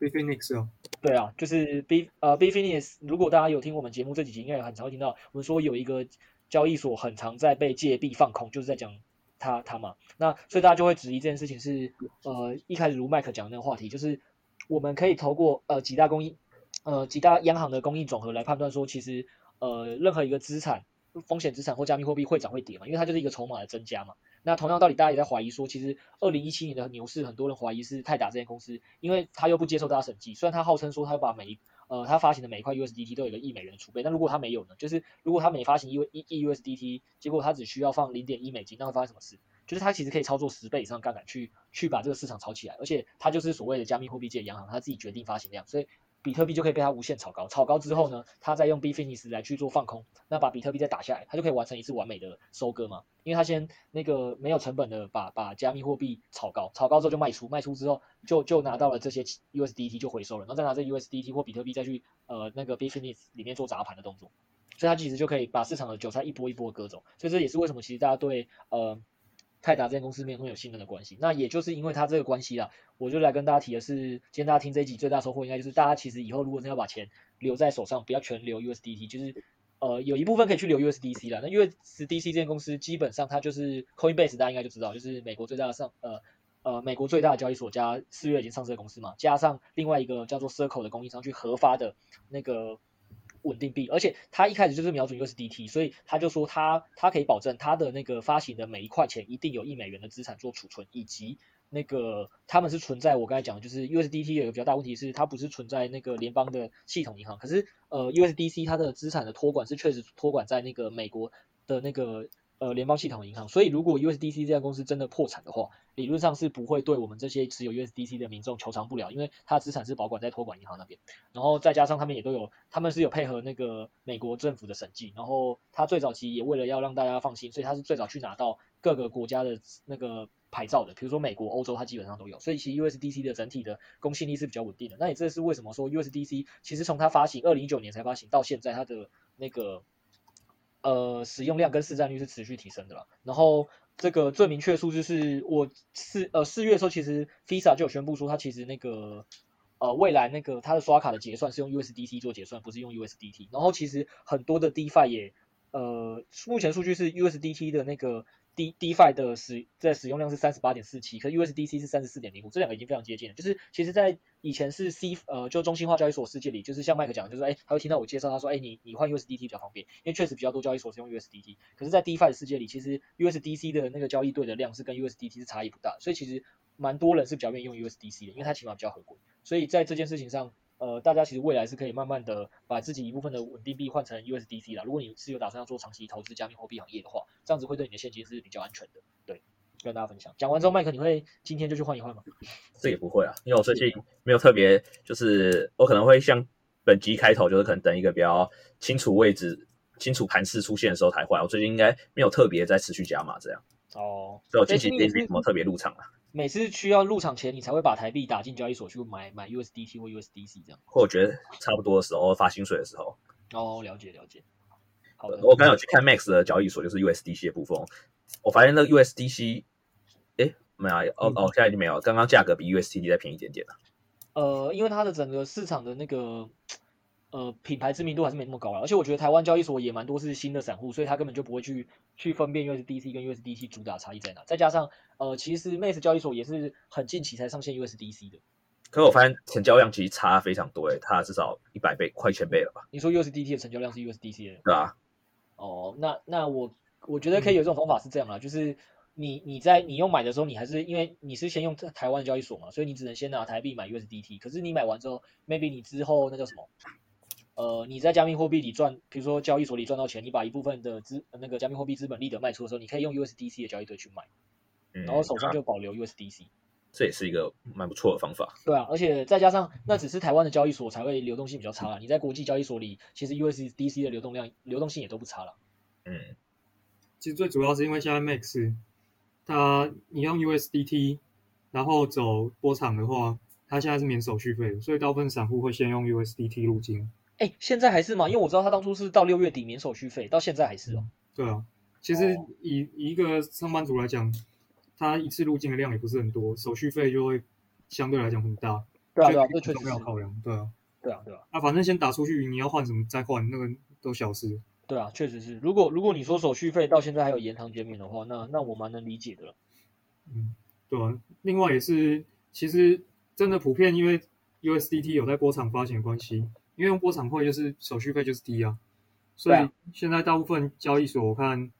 Bitfinex 哦。对啊，就是 B 呃 Bitfinex，如果大家有听我们节目这几集，应该也很常会听到我们说有一个。交易所很常在被借币放空，就是在讲他他嘛。那所以大家就会质疑这件事情是呃一开始如麦克讲的那个话题，就是我们可以透过呃几大供应呃几大央行的供应总和来判断说，其实呃任何一个资产风险资产或加密货币会涨会跌嘛，因为它就是一个筹码的增加嘛。那同样道理，大家也在怀疑说，其实二零一七年的牛市，很多人怀疑是泰达这间公司，因为他又不接受大家审计，虽然他号称说他把每一呃，他发行的每一块 USDT 都有一个亿美元的储备，那如果他没有呢？就是如果他每发行一一亿 USDT，结果他只需要放零点一美金，那会发生什么事？就是他其实可以操作十倍以上杠杆去去把这个市场炒起来，而且他就是所谓的加密货币界的央行，他自己决定发行量，所以。比特币就可以被它无限炒高，炒高之后呢，它再用 Bitfinex 来去做放空，那把比特币再打下来，它就可以完成一次完美的收割嘛。因为它先那个没有成本的把把加密货币炒高，炒高之后就卖出，卖出之后就就拿到了这些 USDT 就回收了，然后再拿这 USDT 或比特币再去呃那个 Bitfinex 里面做砸盘的动作，所以它其实就可以把市场的韭菜一波一波割走。所以这也是为什么其实大家对呃。泰达这间公司没有那么有信任的关系，那也就是因为它这个关系啦，我就来跟大家提的是，今天大家听这一集最大收获应该就是大家其实以后如果真要把钱留在手上，不要全留 USDT，就是呃有一部分可以去留 USDC 啦。那 USDC 这间公司基本上它就是 Coinbase，大家应该就知道，就是美国最大的上呃呃美国最大的交易所加四月已经上市的公司嘛，加上另外一个叫做 Circle 的供应商去核发的那个。稳定币，而且他一开始就是瞄准 USDT，所以他就说他他可以保证他的那个发行的每一块钱一定有一美元的资产做储存，以及那个他们是存在我刚才讲的，就是 USDT 有一个比较大问题是它不是存在那个联邦的系统银行，可是呃 USDC 它的资产的托管是确实托管在那个美国的那个。呃，联邦系统银行，所以如果 USDC 这家公司真的破产的话，理论上是不会对我们这些持有 USDC 的民众求偿不了，因为它的资产是保管在托管银行那边。然后再加上他们也都有，他们是有配合那个美国政府的审计。然后他最早期也为了要让大家放心，所以他是最早去拿到各个国家的那个牌照的，比如说美国、欧洲，它基本上都有。所以其实 USDC 的整体的公信力是比较稳定的。那也这是为什么说 USDC 其实从它发行，二零一九年才发行到现在，它的那个。呃，使用量跟市占率是持续提升的啦。然后这个最明确数字是我四呃四月的时候，其实 Visa 就有宣布说，它其实那个呃未来那个它的刷卡的结算是用 USDT 做结算，不是用 USDT。然后其实很多的 DeFi 也呃目前数据是 USDT 的那个。D DFI 的使在使用量是三十八点四七，可 USDC 是三十四点零五，这两个已经非常接近了。就是其实，在以前是 C 呃，就中心化交易所世界里，就是像麦克讲，就是哎，他会听到我介绍，他说，哎，你你换 USDT 比较方便，因为确实比较多交易所是用 USDT。可是，在 DFI 的世界里，其实 USDC 的那个交易对的量是跟 USDT 是差异不大，所以其实蛮多人是比较愿意用 USDC 的，因为它起码比较合规。所以在这件事情上。呃，大家其实未来是可以慢慢的把自己一部分的稳定币换成 USDC 啦。如果你是有打算要做长期投资加密货币行业的话，这样子会对你的现金是比较安全的。对，跟大家分享。讲完之后，麦克，你会今天就去换一换吗？这也不会啊，因为我最近没有特别，就是我可能会像本集开头，就是可能等一个比较清楚位置、清楚盘势出现的时候才换。我最近应该没有特别在持续加码这样。哦，所以我近期也没什么特别入场啊。每次需要入场前，你才会把台币打进交易所去买买 USDT 或 USDC 这样。或我觉得差不多的时候，发薪水的时候。哦，了解了解。好的，我刚有去看 Max 的交易所，就是 USDC 的部分。我发现那个 USDC，哎，没有，哦哦，现在已经没有。刚刚价格比 USDT 再便宜一点点了。呃，因为它的整个市场的那个呃品牌知名度还是没那么高了。而且我觉得台湾交易所也蛮多是新的散户，所以他根本就不会去去分辨 USDC 跟 USDT 主打差异在哪。再加上呃，其实 Max 交易所也是很近期才上线 USDC 的。可是我发现成交量其实差非常多诶，它至少一百倍，快一千倍了吧？你说 USDT 的成交量是 USDC 的？对啊。哦，那那我我觉得可以有这种方法是这样啦，嗯、就是你你在你用买的时候，你还是因为你是先用台湾交易所嘛，所以你只能先拿台币买 USDT。可是你买完之后，maybe 你之后那叫什么？呃，你在加密货币里赚，比如说交易所里赚到钱，你把一部分的资那个加密货币资本利得卖出的时候，你可以用 USDC 的交易对去买，然后手上就保留 USDC。嗯这也是一个蛮不错的方法。对啊，而且再加上那只是台湾的交易所才会流动性比较差啦。你在国际交易所里，其实 USDC 的流动量、流动性也都不差了。嗯，其实最主要是因为现在 Max 它你用 USDT，然后走波场的话，它现在是免手续费的，所以大部分散户会先用 USDT 入金。哎，现在还是吗？因为我知道他当初是到六月底免手续费，到现在还是哦。对啊，其实以、哦、以一个上班族来讲。他一次入境的量也不是很多，手续费就会相对来讲很大。对啊，对啊，这确实要考量。对啊，对啊，对啊。啊，反正先打出去，你要换什么再换，那个都小事。对啊，确实是。如果如果你说手续费到现在还有延长减免的话，那那我蛮能理解的了。嗯，对啊。另外也是，其实真的普遍，因为 USDT 有在波场发行的关系，因为用波场汇就是手续费就是低啊，所以现在大部分交易所我看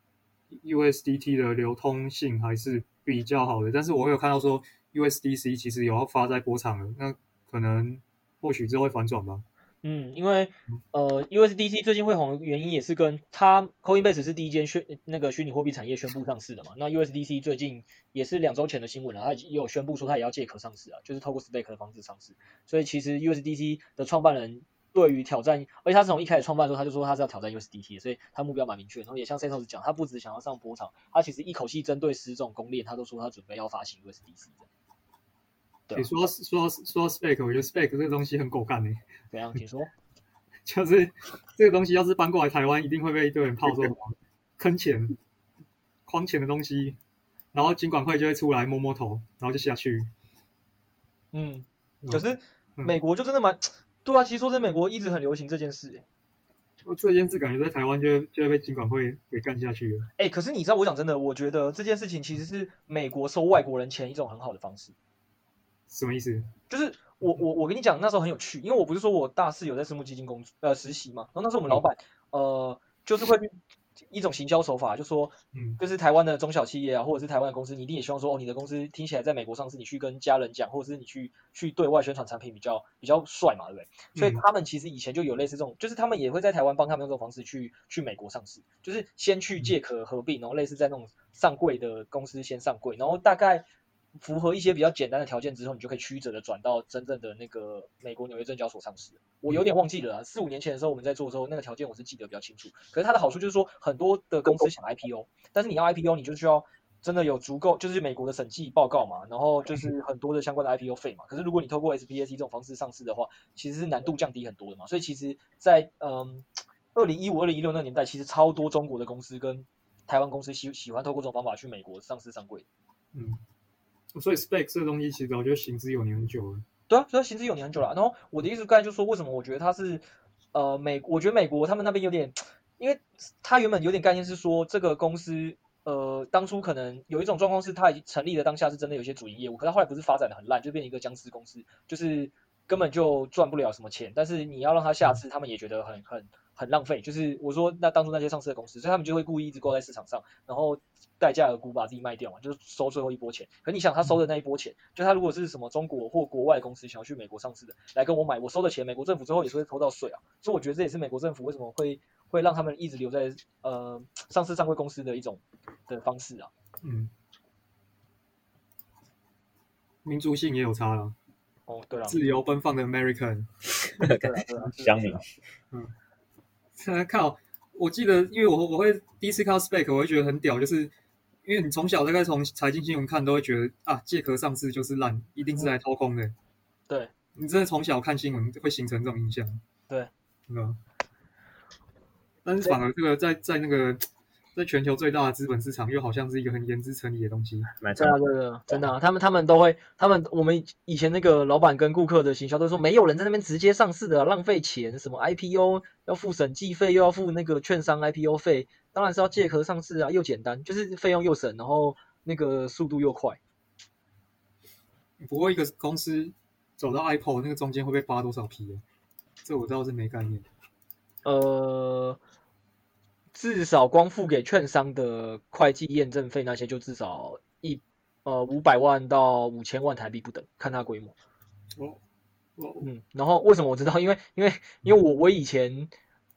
USDT 的流通性还是。比较好的，但是我有看到说 USDC 其实有要发在波场了，那可能或许之后会反转吧。嗯，因为呃 USDC 最近会红的原因也是跟它 Coinbase 是第一间宣那个虚拟货币产业宣布上市的嘛，那 USDC 最近也是两周前的新闻了，它也有宣布说它也要借壳上市啊，就是透过 Stake 的方式上市，所以其实 USDC 的创办人。对于挑战，而且他从一开始创办的时候，他就说他是要挑战 USDT，所以他目标蛮明确。然后也像 Setos 讲，他不只想要上波场，他其实一口气针对十种公链，他都说他准备要发行 USDC 的。对、啊，说到说到说到 Spec，我觉得 Spec 这个东西很狗干诶。怎样？请说。[laughs] 就是这个东西要是搬过来台湾，一定会被一堆人炮 [laughs] 说坑钱、框钱的东西，然后金管会就会出来摸摸头，然后就下去。嗯，可是美国就真的蛮。对啊，其实说在美国一直很流行这件事，哎，我这件事感觉在台湾就就要被金管会给干下去了。哎，可是你知道，我讲真的，我觉得这件事情其实是美国收外国人钱一种很好的方式。什么意思？就是我我我跟你讲，那时候很有趣，因为我不是说我大四有在私募基金工作呃实习嘛，然后那时候我们老板、嗯、呃就是会。一种行销手法，就说，嗯，就是台湾的中小企业啊，或者是台湾的公司，你一定也希望说，哦，你的公司听起来在美国上市，你去跟家人讲，或者是你去去对外宣传产品比较比较帅嘛，对不对？所以他们其实以前就有类似这种，就是他们也会在台湾帮他们用这种方式去去美国上市，就是先去借壳合并，然后类似在那种上柜的公司先上柜，然后大概。符合一些比较简单的条件之后，你就可以曲折的转到真正的那个美国纽约证交所上市。我有点忘记了啊，四五年前的时候我们在做的时候，那个条件我是记得比较清楚。可是它的好处就是说，很多的公司想 IPO，但是你要 IPO，你就需要真的有足够，就是美国的审计报告嘛，然后就是很多的相关的 IPO 费嘛。可是如果你透过 SPAC 这种方式上市的话，其实是难度降低很多的嘛。所以其实在，在嗯二零一五、二零一六那个年代，其实超多中国的公司跟台湾公司喜喜欢透过这种方法去美国上市上柜。嗯。所以 SPAC 这个东西其实我觉得行之有年很久了。对啊，所以行之有年很久了。然后我的意思刚才就说，为什么我觉得它是呃美，我觉得美国他们那边有点，因为他原本有点概念是说这个公司呃当初可能有一种状况是它已经成立的当下是真的有些主营业务，可是后来不是发展的很烂，就变成一个僵尸公司，就是根本就赚不了什么钱。但是你要让他下次，他们也觉得很很。很浪费，就是我说那当初那些上市的公司，所以他们就会故意一直挂在市场上，然后待价而沽把自己卖掉嘛，就是收最后一波钱。可你想他收的那一波钱，就他如果是什么中国或国外公司想要去美国上市的，来跟我买，我收的钱，美国政府最后也是会偷到税啊。所以我觉得这也是美国政府为什么会会让他们一直留在呃上市上柜公司的一种的方式啊。嗯，民族性也有差了。哦，对了，自由奔放的 American，对啊，对啊，乡民，嗯。[laughs] 靠！我记得，因为我我会第一次看到 spec，我会觉得很屌，就是因为你从小大概从财经新闻看，都会觉得啊，借壳上市就是烂，一定是来掏空的。嗯、对，你真的从小看新闻会形成这种印象。对，嗯。但是反而这个在在那个在全球最大的资本市场，又好像是一个很言之成理的东西。对啊，对的，真的、啊，他们他们都会，他们我们以前那个老板跟顾客的行销都说，没有人在那边直接上市的、啊，浪费钱，什么 IPO 要付审计费，又要付那个券商 IPO 费，当然是要借壳上市啊，又简单，就是费用又省，然后那个速度又快。不过一个公司走到 IPO 那个中间会被发多少批啊？这我倒是没概念。呃。至少光付给券商的会计验证费那些，就至少一呃五百万到五千万台币不等，看它规模。哦哦，嗯，然后为什么我知道？因为 [laughs] 因为因为我我以前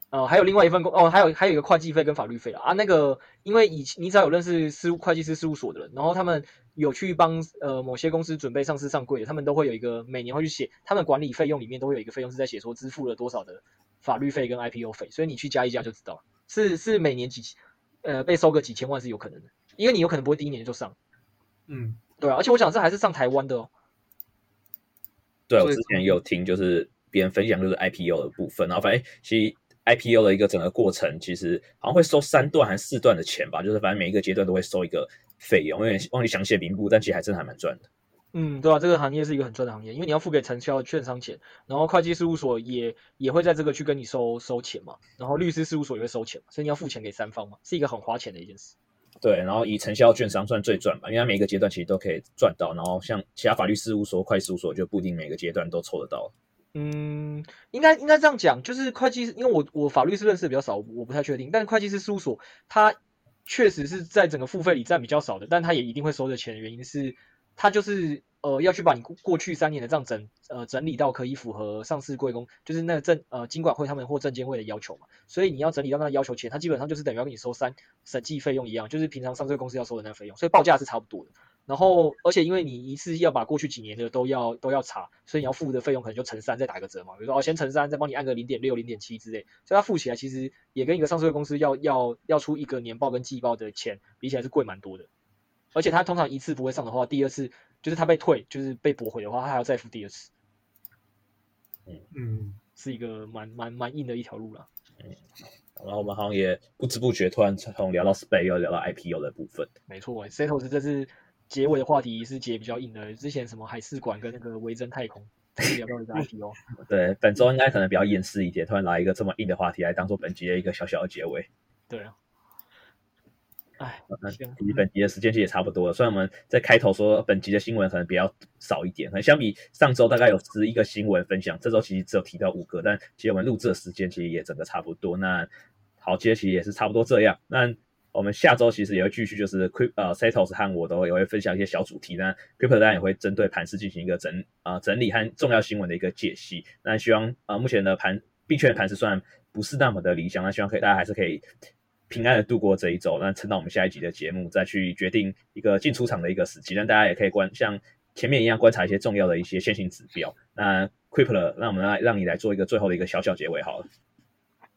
呃还有另外一份工哦，还有还有一个会计费跟法律费啦啊。那个因为以前你只要有认识事务会计师事务所的人，然后他们有去帮呃某些公司准备上市上柜的，他们都会有一个每年会去写，他们管理费用里面都会有一个费用是在写说支付了多少的法律费跟 IPO 费，所以你去加一加就知道了。是是每年几呃被收个几千万是有可能的，因为你有可能不会第一年就上，嗯，对啊，而且我想这还是上台湾的哦。对，我之前有听就是别人分享就是 IPO 的部分，然后反正其实 IPO 的一个整个过程其实好像会收三段还是四段的钱吧，就是反正每一个阶段都会收一个费用，有点忘记详细的名目，但其实还真的还蛮赚的。嗯，对啊，这个行业是一个很赚的行业，因为你要付给承销券商钱，然后会计事务所也也会在这个去跟你收收钱嘛，然后律师事务所也会收钱嘛，所以你要付钱给三方嘛，是一个很花钱的一件事。对，然后以承销券商算最赚嘛，因为它每一个阶段其实都可以赚到，然后像其他法律事务所、会计事务所就不一定每个阶段都抽得到。嗯，应该应该这样讲，就是会计，因为我我法律是认识的比较少，我不太确定，但是会计师事务所它确实是在整个付费里占比较少的，但它也一定会收的钱，原因是它就是。呃，要去把你过去三年的账整呃整理到可以符合上市贵公，就是那个证呃金管会他们或证监会的要求嘛，所以你要整理到那要求前，他基本上就是等于要跟你收三审计费用一样，就是平常上市公司要收的那个费用，所以报价是差不多的。然后而且因为你一次要把过去几年的都要都要查，所以你要付的费用可能就乘三再打个折嘛，比如说哦先乘三再帮你按个零点六零点七之类，所以它付起来其实也跟一个上市公司要要要出一个年报跟季报的钱比起来是贵蛮多的，而且他通常一次不会上的话，第二次。就是他被退，就是被驳回的话，他还要再付第二次。嗯嗯，是一个蛮蛮蛮硬的一条路了。嗯，然后我们好像也不知不觉突然从聊到 SPAC 又聊到 IPO 的部分。没错，Setos 这次结尾的话题是结比较硬的，之前什么海事馆跟那个微珍太空，聊到一个 IPO。对，本周应该可能比较厌世一点，突然来一个这么硬的话题来当做本集的一个小小的结尾。对啊。哎，那其实本集的时间其实也差不多了。虽然我们在开头说本集的新闻可能比较少一点，可能相比上周大概有十一个新闻分享，这周其实只有提到五个，但其实我们录制的时间其实也整个差不多。那好，其实也是差不多这样。那我们下周其实也会继续，就是 Crypto 呃 Setos 和我都也会分享一些小主题。那 Crypto 当然也会针对盘势进行一个整啊、呃、整理和重要新闻的一个解析。那希望啊、呃、目前的盘币圈的盘势虽然不是那么的理想，那希望可以大家还是可以。平安的度过这一周，那撑到我们下一集的节目，再去决定一个进出场的一个时机。那大家也可以观像前面一样观察一些重要的一些线性指标。那 Quipper，让我们来让你来做一个最后的一个小小结尾好了。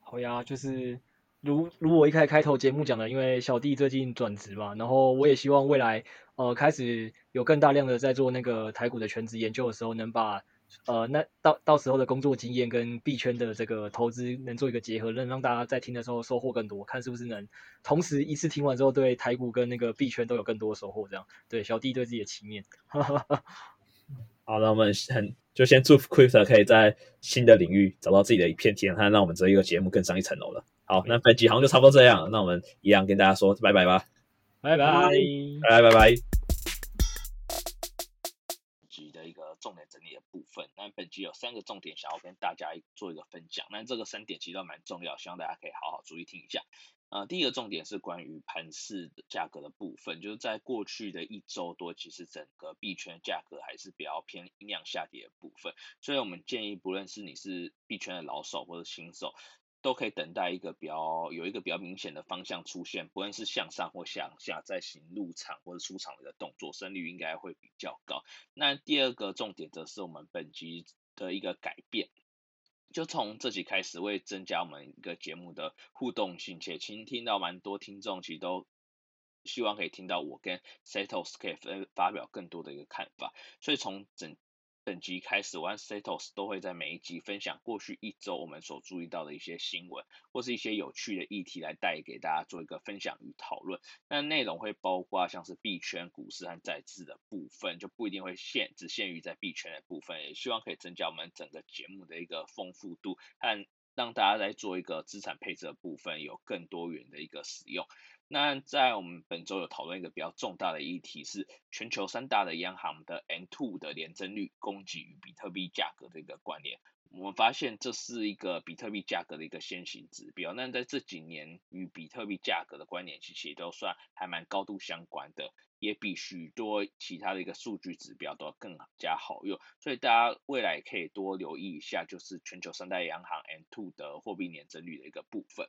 好呀，就是如如我一开开头节目讲的，因为小弟最近转职嘛，然后我也希望未来呃开始有更大量的在做那个台股的全职研究的时候，能把。呃，那到到时候的工作经验跟币圈的这个投资能做一个结合，能让大家在听的时候收获更多，看是不是能同时一次听完之后，对台股跟那个币圈都有更多的收获。这样，对小弟对自己的期面。[laughs] 好，那我们很就先祝福 Crypto 可以在新的领域找到自己的一片天，还让我们这一个节目更上一层楼了。好，那本集好像就差不多这样，那我们一样跟大家说拜拜吧，拜拜，拜拜拜拜。部分，那本集有三个重点想要跟大家做一个分享，那这个三点其实都蛮重要，希望大家可以好好注意听一下。呃，第一个重点是关于盘市的价格的部分，就是在过去的一周多，其实整个币圈价格还是比较偏量下跌的部分，所以我们建议，不论是你是币圈的老手或者新手。都可以等待一个比较有一个比较明显的方向出现，不论是向上或向下，在行入场或者出场的一个动作，胜率应该会比较高。那第二个重点则是我们本集的一个改变，就从这集开始会增加我们一个节目的互动性，且倾听到蛮多听众其实都希望可以听到我跟 Setos 可以发发表更多的一个看法，所以从整。本集开始，我和 Setos 都会在每一集分享过去一周我们所注意到的一些新闻，或是一些有趣的议题来带给大家做一个分享与讨论。那内容会包括像是币圈、股市和债市的部分，就不一定会限只限于在币圈的部分，也希望可以增加我们整个节目的一个丰富度，和让大家在做一个资产配置的部分有更多元的一个使用。那在我们本周有讨论一个比较重大的议题，是全球三大的央行的 M2 的年增率供给与比特币价格的一个关联。我们发现这是一个比特币价格的一个先行指标。那在这几年与比特币价格的关联其实也都算还蛮高度相关的，也比许多其他的一个数据指标都要更加好用。所以大家未来可以多留意一下，就是全球三大央行 M2 的货币年增率的一个部分。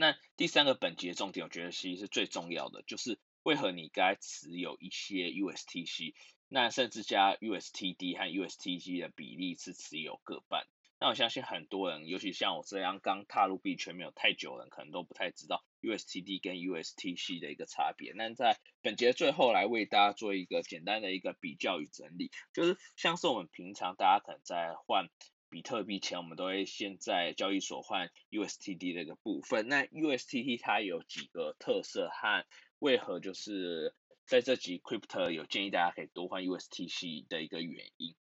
那第三个本集的重点，我觉得其实是最重要的，就是为何你该持有一些 USTC，那甚至加 USTD 和 USTG 的比例是持有各半。那我相信很多人，尤其像我这样刚踏入币圈没有太久的人，可能都不太知道 USTD 跟 USTC 的一个差别。那在本节最后来为大家做一个简单的一个比较与整理，就是像是我们平常大家可能在换。比特币前，我们都会先在交易所换 USTD 的一个部分。那 USTT 它有几个特色和为何就是在这集 Crypto 有建议大家可以多换 USTC 的一个原因，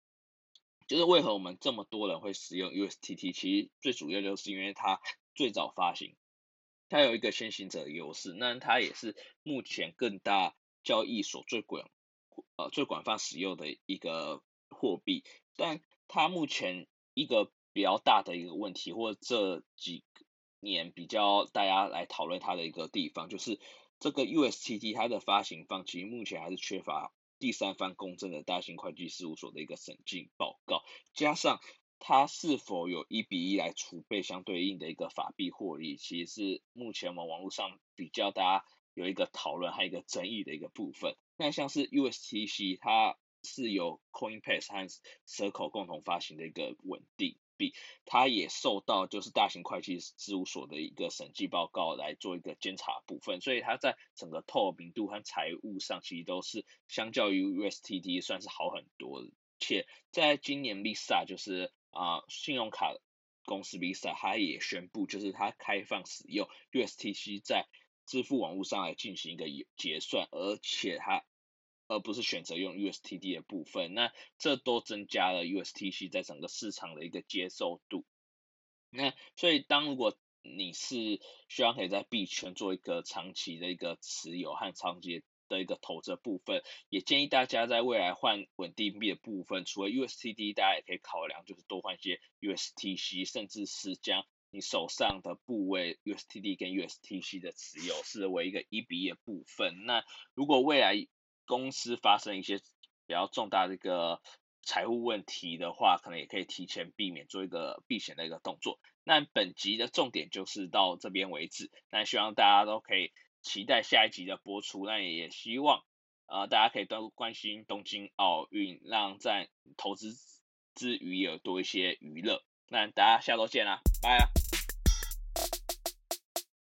就是为何我们这么多人会使用 USTT？其实最主要就是因为它最早发行，它有一个先行者优势。那它也是目前更大交易所最广呃最广泛使用的一个货币，但它目前一个比较大的一个问题，或这几年比较大家来讨论它的一个地方，就是这个 USTT 它的发行方其实目前还是缺乏第三方公正的大型会计事务所的一个审计报告，加上它是否有一比一来储备相对应的一个法币获利，其实是目前我们网络上比较大家有一个讨论还有一个争议的一个部分。那像是 USTC 它。是由 Coinbase 和 Circle 共同发行的一个稳定币，它也受到就是大型会计事务所的一个审计报告来做一个监察部分，所以它在整个透明度和财务上其实都是相较于 USTD 算是好很多的。且在今年 Visa 就是啊、信用卡公司 Visa 它也宣布就是它开放使用 USTC 在支付网络上来进行一个结算，而且它。而不是选择用 USTD 的部分，那这都增加了 USTC 在整个市场的一个接受度。那所以，当如果你是希望可以在币圈做一个长期的一个持有和长期的一个投资部分，也建议大家在未来换稳定币的部分，除了 USTD，大家也可以考量就是多换一些 USTC，甚至是将你手上的部位 USTD 跟 USTC 的持有视为一个一比一的部分。那如果未来公司发生一些比较重大的一个财务问题的话，可能也可以提前避免做一个避险的一个动作。那本集的重点就是到这边为止。那希望大家都可以期待下一集的播出。那也希望呃大家可以多关心东京奥运，让在投资之余有多一些娱乐。那大家下周见啦，拜啦。